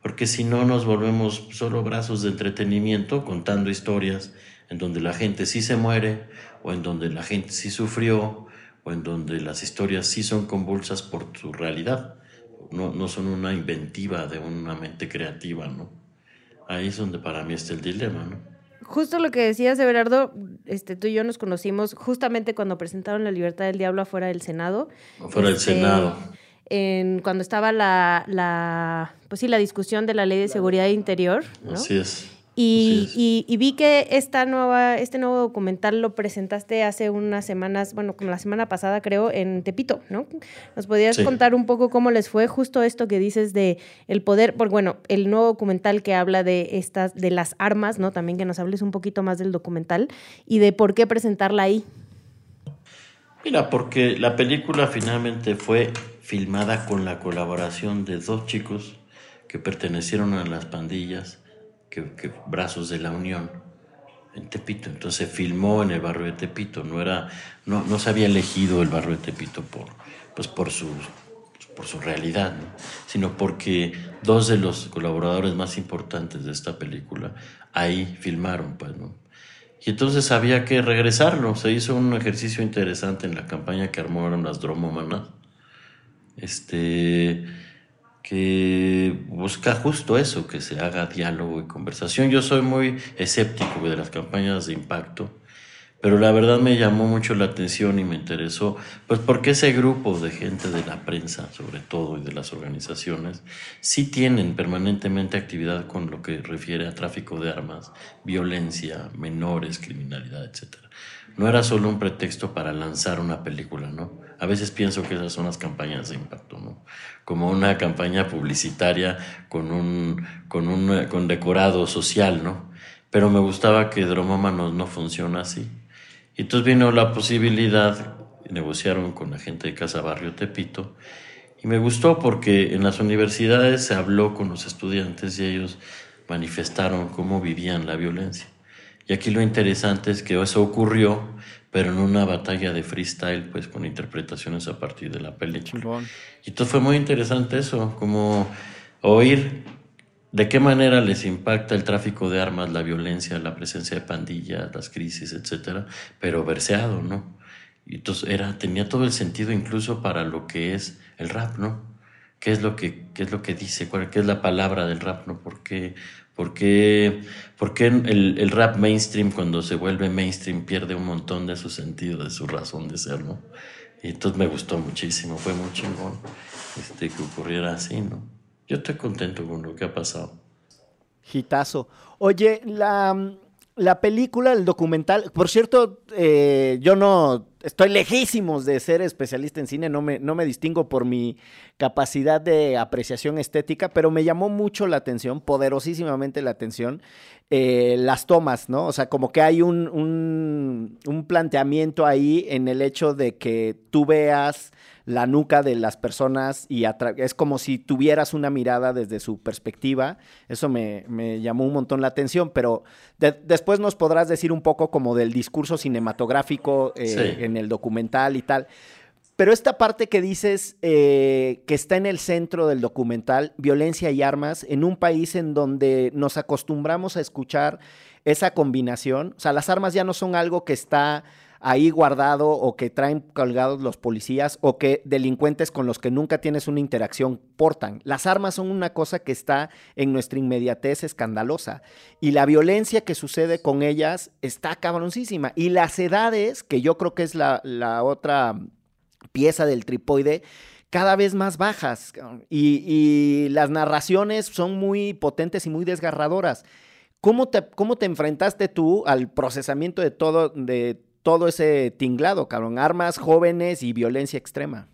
porque si no nos volvemos solo brazos de entretenimiento contando historias en donde la gente sí se muere o en donde la gente sí sufrió o en donde las historias sí son convulsas por su realidad, no, no son una inventiva de una mente creativa, ¿no? Ahí es donde para mí está el dilema, ¿no? Justo lo que decías, Everardo, este, tú y yo nos conocimos justamente cuando presentaron La Libertad del Diablo afuera del Senado. Afuera del Este, Senado. En, cuando estaba la, la, pues sí, la discusión de la ley de seguridad interior, ¿no? Así es. Y, vi que esta nueva, este nuevo documental lo presentaste hace unas semanas, bueno, como la semana pasada creo, en Tepito, ¿no? ¿Nos podías Sí. contar un poco cómo les fue justo esto que dices de el poder, porque bueno, el nuevo documental que habla de estas, de las armas, ¿no? También que nos hables un poquito más del documental y de por qué presentarla ahí. Mira, porque la película finalmente fue filmada con la colaboración de dos chicos que pertenecieron a las pandillas, que, que- Brazos de la Unión, en Tepito. Entonces filmó en el barrio de Tepito. No, era, no, no se había elegido el barrio de Tepito por, pues por, su, por su realidad, ¿no? sino porque dos de los colaboradores más importantes de esta película ahí filmaron, pues, ¿no? Y entonces había que regresarlo. Se hizo un ejercicio interesante en la campaña que armaron las dromómanas. Este que busca justo eso, que se haga diálogo y conversación. Yo soy muy escéptico de las campañas de impacto, pero la verdad me llamó mucho la atención y me interesó, pues porque ese grupo de gente de la prensa, sobre todo, y de las organizaciones, sí tienen permanentemente actividad con lo que refiere a tráfico de armas, violencia, menores, criminalidad, etc. No era solo un pretexto para lanzar una película, ¿no? A veces pienso que esas son las campañas de impacto, ¿no? Como una campaña publicitaria con un, con un con decorado social, ¿no? Pero me gustaba que Dromómanos no funciona así. Y entonces vino la posibilidad, negociaron con la gente de Casa Barrio Tepito, y me gustó porque en las universidades se habló con los estudiantes y ellos manifestaron cómo vivían la violencia. Y aquí lo interesante es que eso ocurrió, pero en una batalla de freestyle, pues con interpretaciones a partir de la película. Y entonces fue muy interesante eso, como oír de qué manera les impacta el tráfico de armas, la violencia, la presencia de pandillas, las crisis, etcétera, pero verseado, ¿no? Y entonces era, tenía todo el sentido incluso para lo que es el rap, ¿no? ¿Qué es lo que, qué es lo que dice? ¿Cuál, ¿Qué es la palabra del rap, no? ¿Por qué, por qué, por qué el, el rap mainstream, cuando se vuelve mainstream, pierde un montón de su sentido, de su razón de ser, ¿no? Y entonces me gustó muchísimo, fue muy chingón este, que ocurriera así, ¿no? Yo estoy contento con lo que ha pasado. Gitazo. Oye, la, la película, el documental, por cierto, eh, yo no estoy lejísimos de ser especialista en cine, no me, no me distingo por mi capacidad de apreciación estética, pero me llamó mucho la atención, poderosísimamente la atención, eh, las tomas, ¿no? O sea, como que hay un, un, un planteamiento ahí en el hecho de que tú veas la nuca de las personas y es como si tuvieras una mirada desde su perspectiva. Eso me, me llamó un montón la atención, pero de después nos podrás decir un poco como del discurso cinematográfico eh, Sí. en el documental y tal. Pero esta parte que dices eh, que está en el centro del documental, violencia y armas, en un país en donde nos acostumbramos a escuchar esa combinación, o sea, las armas ya no son algo que está ahí guardado o que traen colgados los policías o que delincuentes con los que nunca tienes una interacción portan. Las armas son una cosa que está en nuestra inmediatez escandalosa y la violencia que sucede con ellas está cabroncísima. Y las edades, que yo creo que es la, la otra pieza del tripoide, cada vez más bajas y, las narraciones son muy potentes y muy desgarradoras. ¿Cómo te, cómo te enfrentaste tú al procesamiento de todo, de todo ese tinglado, cabrón? Armas, jóvenes y violencia extrema.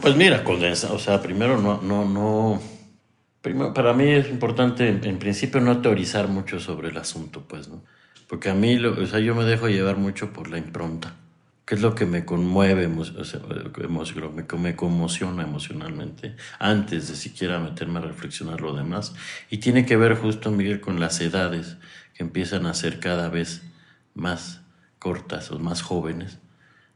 Pues mira, condensa, o sea, primero no, no, no. Primero, para mí es importante, en, en, principio, no teorizar mucho sobre el asunto, pues, ¿no? Porque a mí, lo, o sea, yo me dejo llevar mucho por la impronta. ¿Qué es lo que me conmueve, o me, me conmociona emocionalmente antes de siquiera meterme a reflexionar lo demás? Y tiene que ver justo, Miguel, con las edades que empiezan a ser cada vez más cortas o más jóvenes,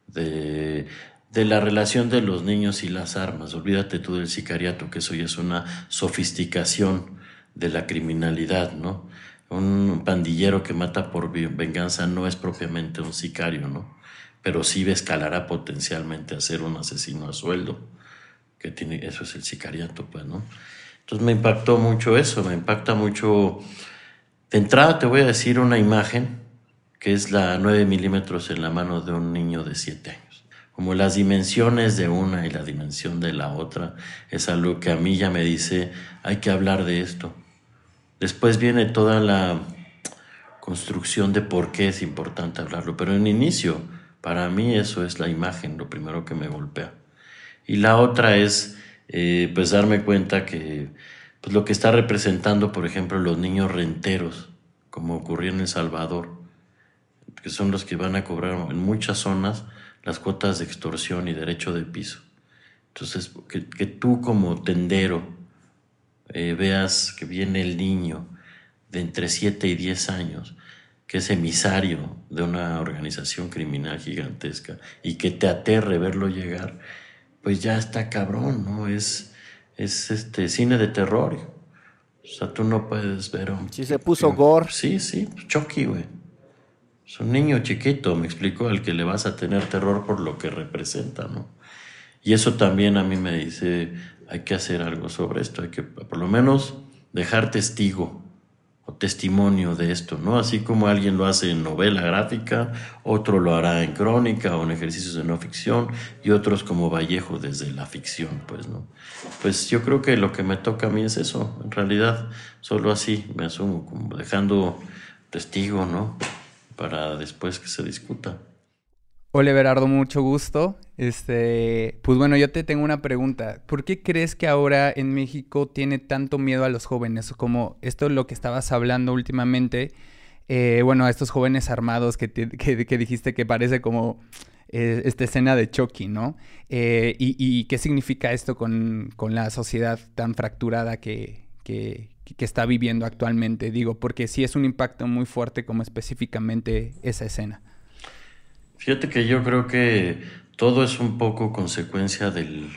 de, de la relación de los niños y las armas. Olvídate tú del sicariato, que eso ya es una sofisticación de la criminalidad, ¿no? Un pandillero que mata por venganza no es propiamente un sicario, ¿no? Pero sí escalará potencialmente a ser un asesino a sueldo, que tiene, eso es el sicariato, pues, ¿no? Entonces me impactó mucho eso, me impacta mucho. De entrada te voy a decir una imagen que es la 9 milímetros en la mano de un niño de 7 años. Como las dimensiones de una y la dimensión de la otra es algo que a mí ya me dice, hay que hablar de esto. Después viene toda la, construcción de por qué es importante hablarlo. Pero en inicio, para mí eso es la imagen, lo primero que me golpea. Y la otra es, eh, pues, darme cuenta que pues, lo que está representando, por ejemplo, los niños renteros, como ocurrió en El Salvador, que son los que van a cobrar en muchas zonas las cuotas de extorsión y derecho de piso. Entonces, que, tú como tendero eh, veas que viene el niño de entre 7 y 10 años, que es emisario de una organización criminal gigantesca y que te aterre verlo llegar, pues ya está cabrón, ¿no? Es, es este cine de terror. O sea, tú no puedes ver un... Sí, se puso gore. Sí, sí, Chucky, güey. Es un niño chiquito, me explico, al que le vas a tener terror por lo que representa, ¿no? Y eso también a mí me dice, hay que hacer algo sobre esto, hay que por lo menos dejar testigo o testimonio de esto, ¿no? Así como alguien lo hace en novela gráfica, otro lo hará en crónica o en ejercicios de no ficción y otros como Vallejo desde la ficción, pues, ¿no? Pues yo creo que lo que me toca a mí es eso, en realidad, solo así me asumo, como dejando testigo, ¿no? Para después que se discuta. Hola Berardo, mucho gusto. Este, pues bueno, yo te tengo una pregunta. ¿Por qué crees que ahora en México tiene tanto miedo a los jóvenes? Como esto es lo que estabas hablando últimamente. Eh, bueno, a estos jóvenes armados que, que, dijiste que parece como eh, esta escena de Chucky, ¿no? Eh, y, qué significa esto con, con la sociedad tan fracturada que, que, que, está viviendo actualmente? Digo, porque sí es un impacto muy fuerte como específicamente esa escena. Fíjate que yo creo que todo es un poco consecuencia de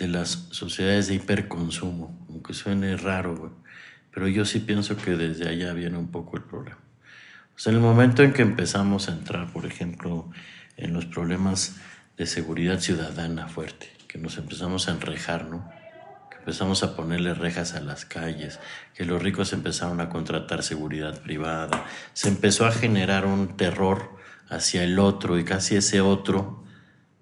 las sociedades de hiperconsumo, aunque suene raro, pero yo sí pienso que desde allá viene un poco el problema. En el momento en que empezamos a entrar, por ejemplo, en los problemas de seguridad ciudadana fuerte, que nos empezamos a enrejar, ¿no? Que empezamos a ponerle rejas a las calles, que los ricos empezaron a contratar seguridad privada, se empezó a generar un terror hacia el otro y casi ese otro,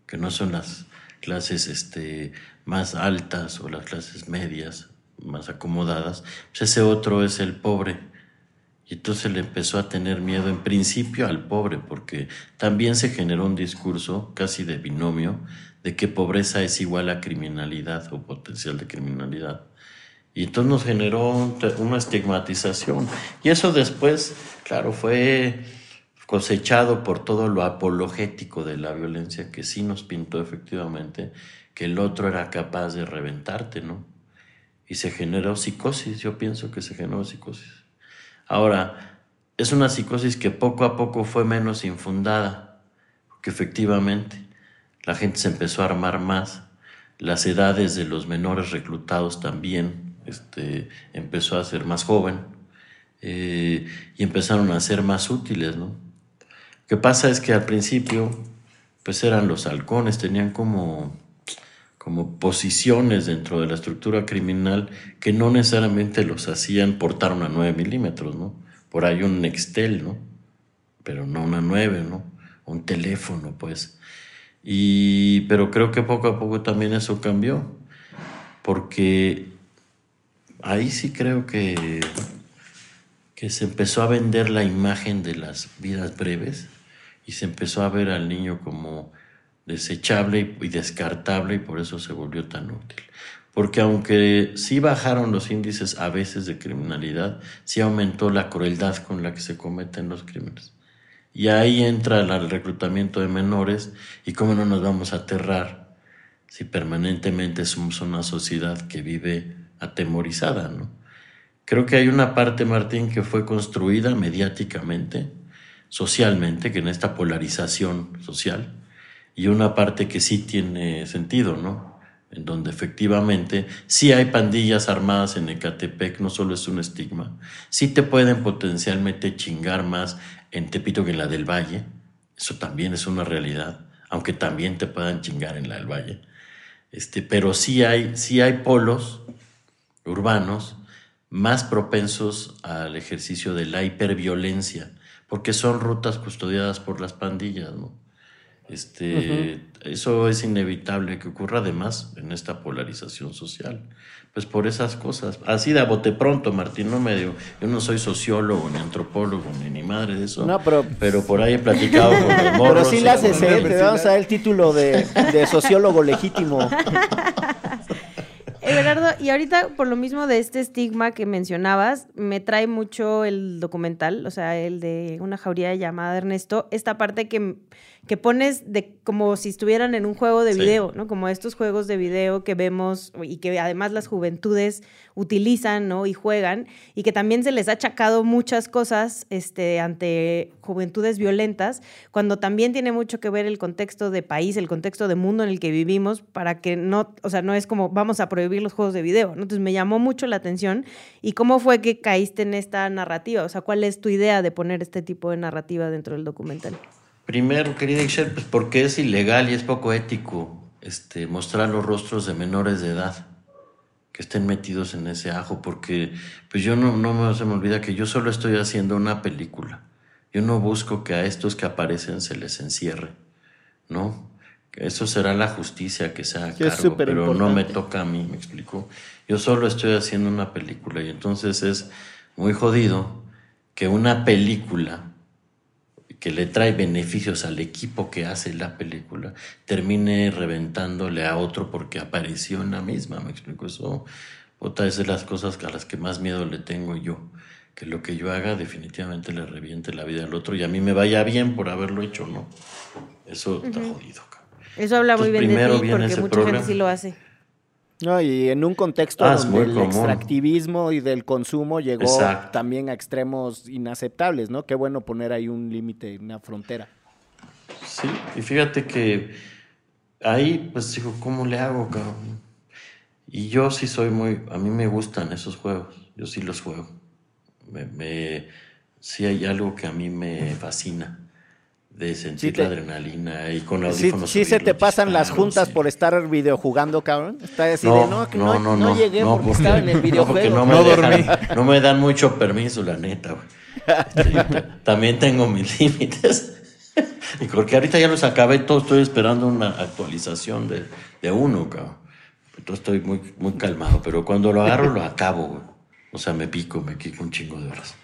que no son las clases este, más altas o las clases medias, más acomodadas, pues ese otro es el pobre. Y entonces le empezó a tener miedo en principio al pobre, porque también se generó un discurso casi de binomio de que pobreza es igual a criminalidad o potencial de criminalidad. Y entonces nos generó una estigmatización. Y eso después, claro, fue cosechado por todo lo apologético de la violencia que sí nos pintó efectivamente que el otro era capaz de reventarte, ¿no? Y se generó psicosis, yo pienso que se generó psicosis. Ahora, es una psicosis que poco a poco fue menos infundada, porque efectivamente la gente se empezó a armar más, las edades de los menores reclutados también este, empezó a ser más joven eh, y empezaron a ser más útiles, ¿no? Que pasa es que al principio, pues eran los halcones, tenían como, como posiciones dentro de la estructura criminal que no necesariamente los hacían portar una 9 milímetros, ¿no? Por ahí un Nextel, ¿no? Pero no una 9, ¿no? Un teléfono, pues. Y, pero creo que poco a poco también eso cambió, porque ahí sí creo que, que se empezó a vender la imagen de las vidas breves y se empezó a ver al niño como desechable y descartable y por eso se volvió tan útil. Porque aunque sí bajaron los índices a veces de criminalidad, sí aumentó la crueldad con la que se cometen los crímenes. Y ahí entra el reclutamiento de menores y cómo no nos vamos a aterrar si permanentemente somos una sociedad que vive atemorizada, ¿no? Creo que hay una parte, Martín, que fue construida mediáticamente, socialmente, que en esta polarización social, y una parte que sí tiene sentido, ¿no? En donde efectivamente sí hay pandillas armadas en Ecatepec, no solo es un estigma, sí te pueden potencialmente chingar más en Tepito que en la del Valle, eso también es una realidad, aunque también te puedan chingar en la del Valle. Este, pero sí hay, sí hay polos urbanos más propensos al ejercicio de la hiperviolencia, porque son rutas custodiadas por las pandillas, ¿no? Este, Eso es inevitable que ocurra además en esta polarización social. Pues por esas cosas. Así de a bote pronto, Martín, no me digo, yo no soy sociólogo, ni antropólogo, ni, ni madre de eso. No, pero- Pero por ahí he platicado con los Pero morros. sí y le haces, ¿eh? Te vamos a dar el título de, de sociólogo legítimo. Everardo, y ahorita por lo mismo de este estigma que mencionabas, me trae mucho el documental, o sea, el de una jauría llamada Ernesto, esta parte que, que pones de como si estuvieran en un juego de Sí. video, ¿no? Como estos juegos de video que vemos y que además las juventudes utilizan, ¿no? Y juegan, y que también se les ha achacado muchas cosas este, ante juventudes violentas, cuando también tiene mucho que ver el contexto de país, el contexto de mundo en el que vivimos, para que no, o sea, no es como vamos a prohibir los juegos de video, ¿no? Entonces me llamó mucho la atención. ¿Y cómo fue que caíste en esta narrativa? O sea, ¿cuál es tu idea de poner este tipo de narrativa dentro del documental? Primero, querida Ixchel, pues porque es ilegal y es poco ético este, mostrar los rostros de menores de edad que estén metidos en ese ajo, porque pues yo no, no me, se me olvida que yo solo estoy haciendo una película. Yo no busco que a estos que aparecen se les encierre, ¿no? Eso será la justicia que se haga Que es cargo, pero no me toca a mí, me explico. Yo solo estoy haciendo una película y entonces es muy jodido que una película que le trae beneficios al equipo que hace la película, termine reventándole a otro porque apareció en la misma. ¿Me explico? Eso puta, es de las cosas a las que más miedo le tengo yo. Que lo que yo haga definitivamente le reviente la vida al otro y a mí me vaya bien por haberlo hecho, ¿no? Eso está jodido. cabrón. Eso habla muy bien de primero ti, porque mucha problema. gente sí lo hace. No, y en un contexto Ah, donde el común. extractivismo y del consumo llegó Exacto. también a extremos inaceptables, ¿no? Qué bueno poner ahí un límite, una frontera. Sí, y fíjate que ahí, pues digo, ¿cómo le hago, cabrón? Y yo sí soy muy, a mí me gustan esos juegos, yo sí los juego. Me, me- sí hay algo que a mí me fascina, de sentir te- la adrenalina y con Sí, audífonos. sí se oír te pasan las juntas sí. por estar videojugando, cabrón. Está así de, no, que no, no, llegué no, porque, estaba en el no, videojuego. no me, No dejan- no me dan mucho permiso, la neta, güey. También tengo mis límites. y porque ahorita ya los acabé todos, estoy esperando una actualización de, de uno, cabrón. Entonces estoy muy, muy calmado, pero cuando lo agarro lo acabo, güey. O sea, me pico, me quico un chingo de horas.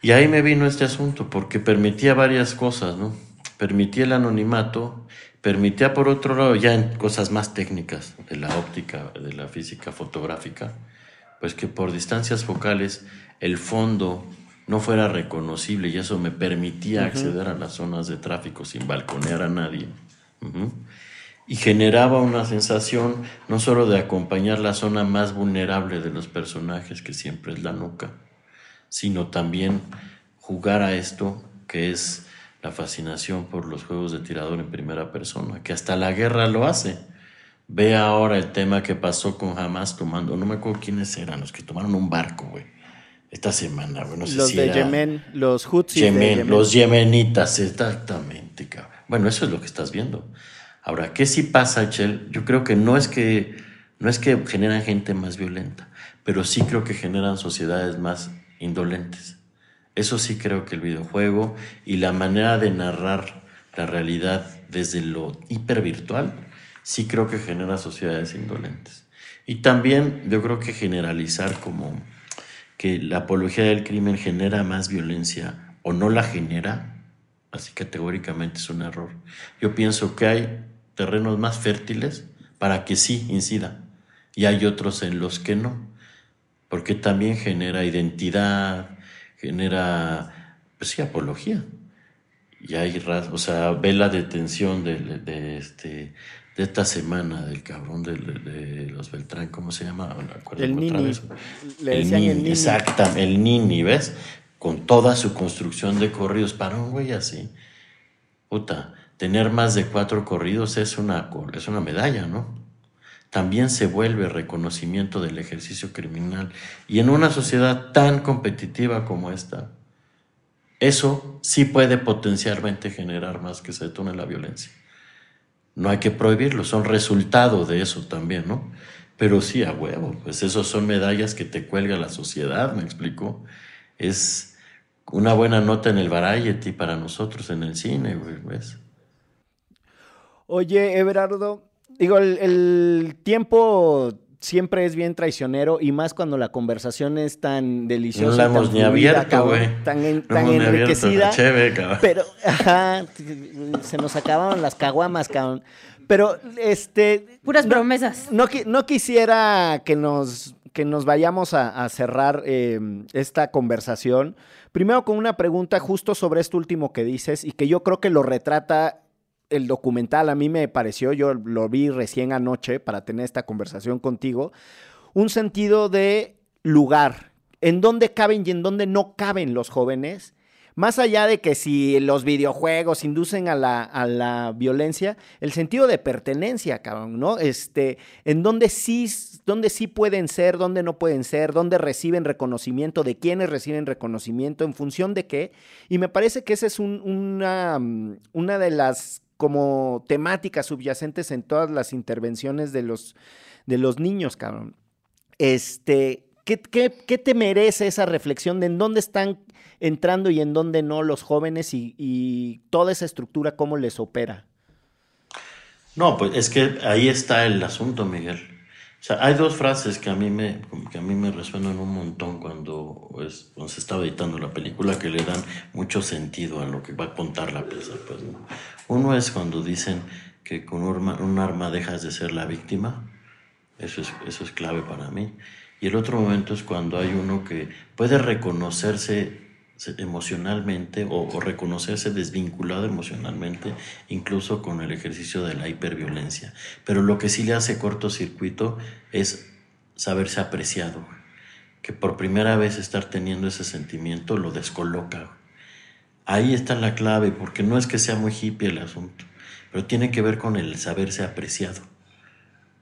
Y ahí me vino este asunto, porque permitía varias cosas, ¿no? Permitía el anonimato, permitía por otro lado, ya en cosas más técnicas de la óptica, de la física fotográfica, pues que por distancias focales el fondo no fuera reconocible y eso me permitía acceder a las zonas de tráfico sin balconear a nadie. Y generaba una sensación no solo de acompañar la zona más vulnerable de los personajes, que siempre es la nuca, sino también jugar a esto que es la fascinación por los juegos de tirador en primera persona, que hasta la guerra lo hace. Ve ahora el tema que pasó con Hamas tomando, no me acuerdo quiénes eran, los que tomaron un barco, güey, esta semana, güey, no sé los si de era Yemen, los de Yemen, Yemen. los yemenitas, exactamente, cabrón. Bueno, eso es lo que estás viendo. Ahora, ¿qué sí pasa, Chel? Yo creo que no es que no es que generan gente más violenta, pero sí creo que generan sociedades más indolentes. Eso sí creo que el videojuego y la manera de narrar la realidad desde lo hipervirtual, sí creo que genera sociedades indolentes. Y también yo creo que generalizar como que la apología del crimen genera más violencia o no la genera, así categóricamente es un error. Yo pienso que hay terrenos más fértiles para que sí incida y hay otros en los que no, porque también genera identidad, genera, pues sí, apología. Y hay, o sea, ve la detención de, de este, de esta semana del cabrón de, de los Beltrán, ¿cómo se llama? No acuerdo El Nini. vez. Le el decían Nini, el Nini. exacta, el Nini, ¿ves? Con toda su construcción de corridos para un güey así. Puta, tener más de cuatro corridos es una, es una medalla, ¿no? También se vuelve reconocimiento del ejercicio criminal. Y en una sociedad tan competitiva como esta, eso sí puede potencialmente generar más que se detone la violencia. No hay que prohibirlo, son resultado de eso también, ¿no? Pero sí, a huevo, pues esos son medallas que te cuelga la sociedad, me explico. Es una buena nota en el variety para nosotros en el cine, güey, ¿ves? Oye, Everardo, digo, el, el tiempo siempre es bien traicionero y más cuando la conversación es tan deliciosa. No la hemos tan ni fluida, abierto, cabrón, güey. Tan, en- No tan hemos ni abierto enriquecida. cheve, cabrón. Pero, ajá, se nos acabaron las caguamas, cabrón. Pero, este... Puras no- promesas. No, qui- no quisiera que nos, que nos vayamos a, a cerrar eh, esta conversación. Primero con una pregunta justo sobre esto último que dices y que yo creo que lo retrata el documental. A mí me pareció, yo lo vi recién anoche para tener esta conversación contigo, un sentido de lugar, en dónde caben y en dónde no caben los jóvenes. Más allá de que si los videojuegos inducen a la, a la violencia, el sentido de pertenencia, cabrón, ¿no? Este, en dónde sí, dónde sí pueden ser, dónde no pueden ser, dónde reciben reconocimiento, de quiénes reciben reconocimiento, en función de qué. Y me parece que esa es un- una, una de las como temáticas subyacentes en todas las intervenciones de los, de los niños, cabrón. Este, ¿qué, qué, qué te merece esa reflexión de en dónde están entrando y en dónde no los jóvenes y, y toda esa estructura, cómo les opera? No, pues es que ahí está el asunto, Miguel. O sea, hay dos frases que a mí me, que a mí me resuenan un montón cuando, pues, cuando se estaba editando la película, que le dan mucho sentido a lo que va a contar la pieza. Pues, ¿no? Uno es cuando dicen que con un arma, un arma dejas de ser la víctima. Eso es, eso es clave para mí. Y el otro momento es cuando hay uno que puede reconocerse se- emocionalmente o, reconocerse desvinculado emocionalmente, incluso con el ejercicio de la hiperviolencia. Pero lo que sí le hace cortocircuito es saberse apreciado, que por primera vez estar teniendo ese sentimiento lo descoloca. Ahí está la clave, porque no es que sea muy hippie el asunto, pero tiene que ver con el saberse apreciado.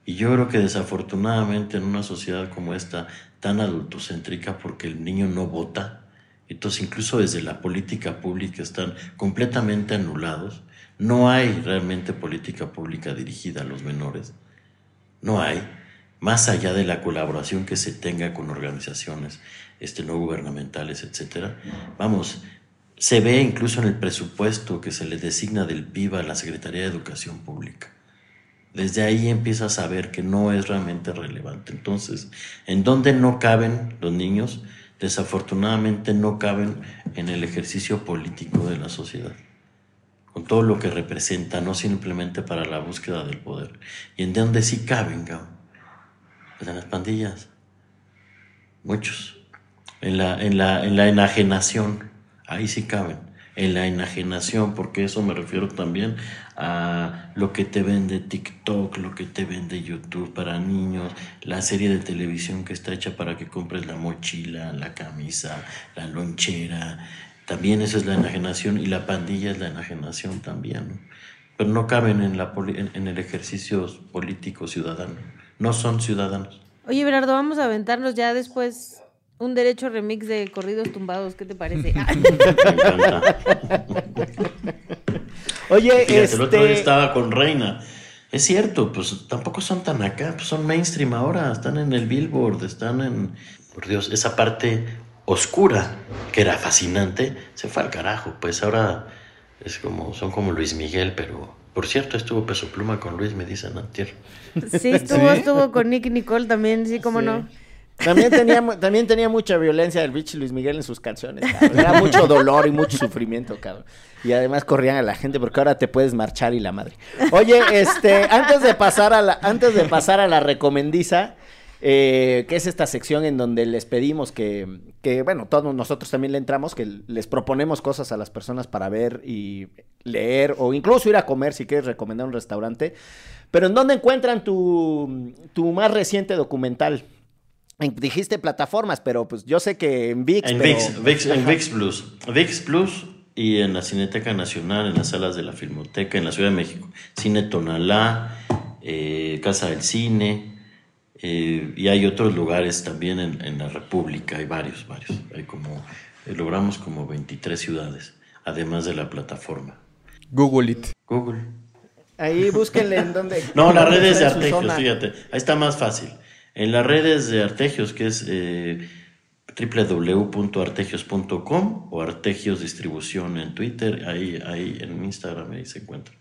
Y yo creo que desafortunadamente en una sociedad como esta, tan adultocéntrica, porque el niño no vota, entonces incluso desde la política pública están completamente anulados, no hay realmente política pública dirigida a los menores, no hay, más allá de la colaboración que se tenga con organizaciones este, no gubernamentales, etcétera. Vamos, se ve incluso en el presupuesto que se le designa del PIB a la Secretaría de Educación Pública. Desde ahí empiezas a ver que no es realmente relevante. Entonces, ¿en dónde no caben los niños? Desafortunadamente no caben en el ejercicio político de la sociedad, con todo lo que representa, no simplemente para la búsqueda del poder. ¿Y en dónde sí caben? Pues en las pandillas. Muchos. En la, en la, en la enajenación, ahí sí caben. En la enajenación, porque eso me refiero también a lo que te vende TikTok, lo que te vende YouTube para niños, la serie de televisión que está hecha para que compres la mochila, la camisa, la lonchera. También eso es la enajenación y la pandilla es la enajenación también. ¿no? Pero no caben en, la en, en el ejercicio político ciudadano. No son ciudadanos. Oye, Berardo, vamos a aventarnos ya después un derecho remix de corridos tumbados. ¿Qué te parece? Me encanta. Oye, Fíjate, este... el otro día estaba con Reina. Es cierto, pues tampoco son tan acá, pues son mainstream ahora, están en el Billboard, están en... Por Dios, esa parte oscura, que era fascinante, se fue al carajo. Pues ahora es como, son como Luis Miguel, pero... Por cierto, estuvo Peso Pluma con Luis, me dicen antier. sí, estuvo, estuvo con Nick y Nicole también, sí, cómo Sí. no. También tenía, también tenía mucha violencia el bicho Luis Miguel en sus canciones, cabrón. Era mucho dolor y mucho sufrimiento, cabrón. Y además corrían a la gente porque ahora te puedes marchar y la madre. Oye, este, antes de pasar a la, antes de pasar a la recomendiza, eh, que es esta sección en donde les pedimos que, que, bueno, todos nosotros también le entramos, que les proponemos cosas a las personas para ver y leer o incluso ir a comer si quieres recomendar un restaurante. Pero ¿en dónde encuentran tu, tu más reciente documental? En- dijiste plataformas, pero pues yo sé que en VIX. En pero- VIX, VIX- en. VIX Plus. VIX Plus y en la Cineteca Nacional, en las salas de la Filmoteca, en la Ciudad de México. Cine Tonalá, eh, Casa del Cine, eh, y hay otros lugares también en, en la República, hay varios, varios. Hay como, eh, logramos como 23 ciudades, además de la plataforma. Google it. Google. Ahí búsquenle en donde. No, las redes de Artegios, fíjate. Ahí está más fácil. En las redes de Artegios, que es eh, www.artegios.com o Artegios Distribución en Twitter, ahí, ahí en Instagram ahí se encuentra.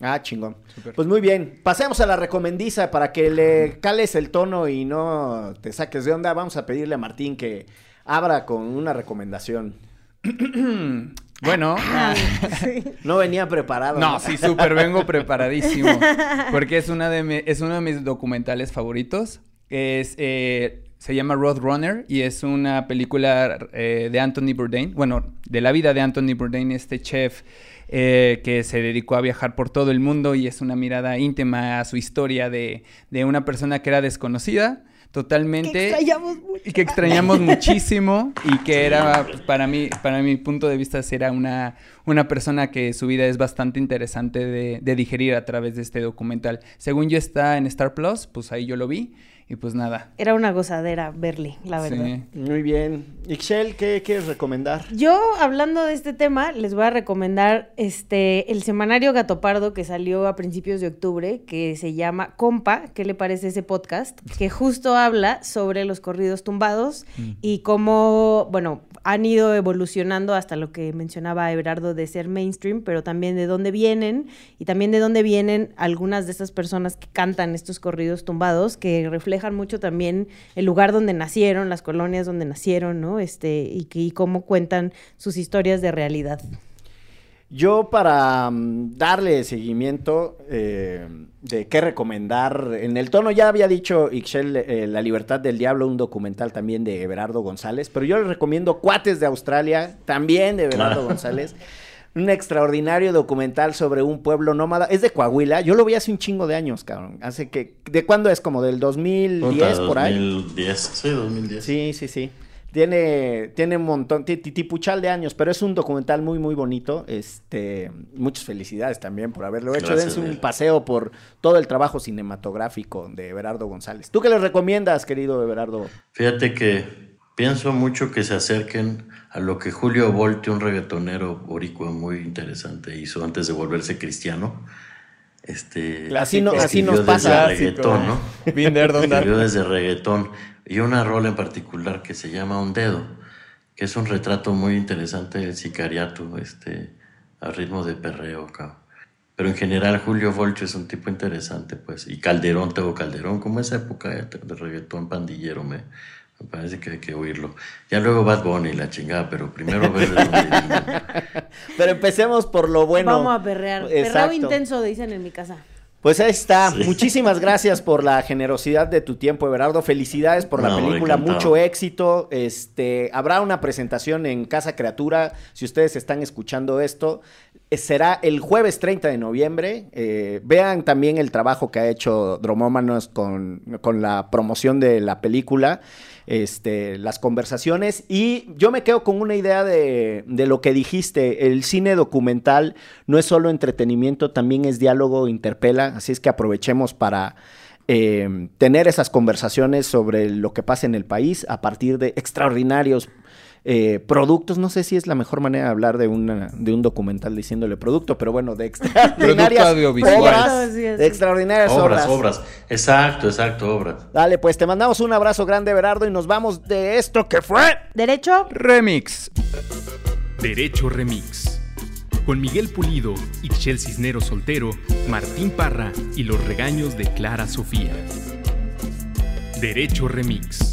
Ah, chingón. Pues muy bien. Pasemos a la recomendiza para que le cales el tono y no te saques de onda. Vamos a pedirle a Martín que abra con una recomendación. Bueno, No venía preparado. no, sí, súper vengo preparadísimo. Porque es, una de mi- es uno de mis documentales favoritos. Es, eh, se llama Roadrunner y es una película eh, de Anthony Bourdain. Bueno, de la vida de Anthony Bourdain, este chef eh, que se dedicó a viajar por todo el mundo y es una mirada íntima a su historia de, de una persona que era desconocida totalmente. Y que extrañamos muchísimo y que era pues, para mí para mi punto de vista era una una persona que su vida es bastante interesante de, de digerir a través de este documental. Según yo está en Star Plus pues ahí yo lo vi y pues nada Era una gozadera verle, la verdad. Sí. Muy bien. Ixchel, ¿qué quieres recomendar? Yo, hablando de este tema, les voy a recomendar este el semanario Gato Pardo que salió a principios de octubre, que se llama Compa. ¿Qué le parece ese podcast? Que justo habla sobre los corridos tumbados y cómo, bueno, han ido evolucionando hasta lo que mencionaba Everardo de ser mainstream, pero también de dónde vienen y también de dónde vienen algunas de estas personas que cantan estos corridos tumbados, que reflejan mucho también el lugar donde nacieron, las colonias donde nacieron, ¿no? Este, y, que- y cómo cuentan sus historias de realidad. Yo para mm, darle seguimiento eh, de qué recomendar, en el tono ya había dicho Ixchel eh, La Libertad del Diablo, un documental también de Everardo González, pero yo le recomiendo Cuates de Australia, también de Everardo González. Un extraordinario documental sobre un pueblo nómada. Es de Coahuila. Yo lo vi hace un chingo de años, cabrón. Hace que... ¿De cuándo es? Como del 2010 Puta, por ahí. 2010, sí, 2010. Sí, sí, sí. Tiene, tiene un montón, ti- ti- tipuchal de años, pero es un documental muy, muy bonito. Este, muchas felicidades también por haberlo hecho. Gracias, Dense un paseo por todo el trabajo cinematográfico de Everardo González. ¿Tú qué les recomiendas, querido Everardo? Fíjate que pienso mucho que se acerquen a lo que Julio Volte, un reggaetonero boricua muy interesante, hizo antes de volverse cristiano. Este, Así, no, así nos desde pasa. reggaetón, ¿no? Escribió desde reggaetón y una rola en particular que se llama Un Dedo, que es un retrato muy interesante del sicariato, este, a ritmo de perreo, cabrón. Pero en general Julio Volcho es un tipo interesante, pues. Y Calderón, Teo Calderón, como esa época de, de reggaetón pandillero, me, me parece que hay que oírlo. Ya luego Bad Bunny, la chingada, pero primero ver. Pero empecemos por lo bueno. Vamos a perrear. Perreo Exacto. intenso, dicen en mi casa. Pues ahí está. Sí. Muchísimas gracias por la generosidad de tu tiempo, Everardo. Felicidades por la No, película, mucho éxito. Este, habrá una presentación en Casa Criatura. Si ustedes están escuchando esto, eh, será el jueves 30 de noviembre. Eh, vean también el trabajo que ha hecho Dromómanos con, con la promoción de la película. Este, las conversaciones. Y yo me quedo con una idea de, de lo que dijiste, el cine documental no es solo entretenimiento, también es diálogo, interpela, así es que aprovechemos para eh, tener esas conversaciones sobre lo que pasa en el país a partir de extraordinarios eh, productos. No sé si es la mejor manera de hablar de, una, de un documental diciéndole producto, pero bueno, de extraordinarias audiovisual. obras. De extraordinarias obras, obras. obras. Exacto, exacto, obras. Dale, pues te mandamos un abrazo grande, Berardo, y nos vamos de esto que fue. ¿Derecho? remix Derecho Remix. Con Miguel Pulido, Ixchel Cisnero Soltero, Martín Parra y los regaños de Clara Sofía. Derecho Remix.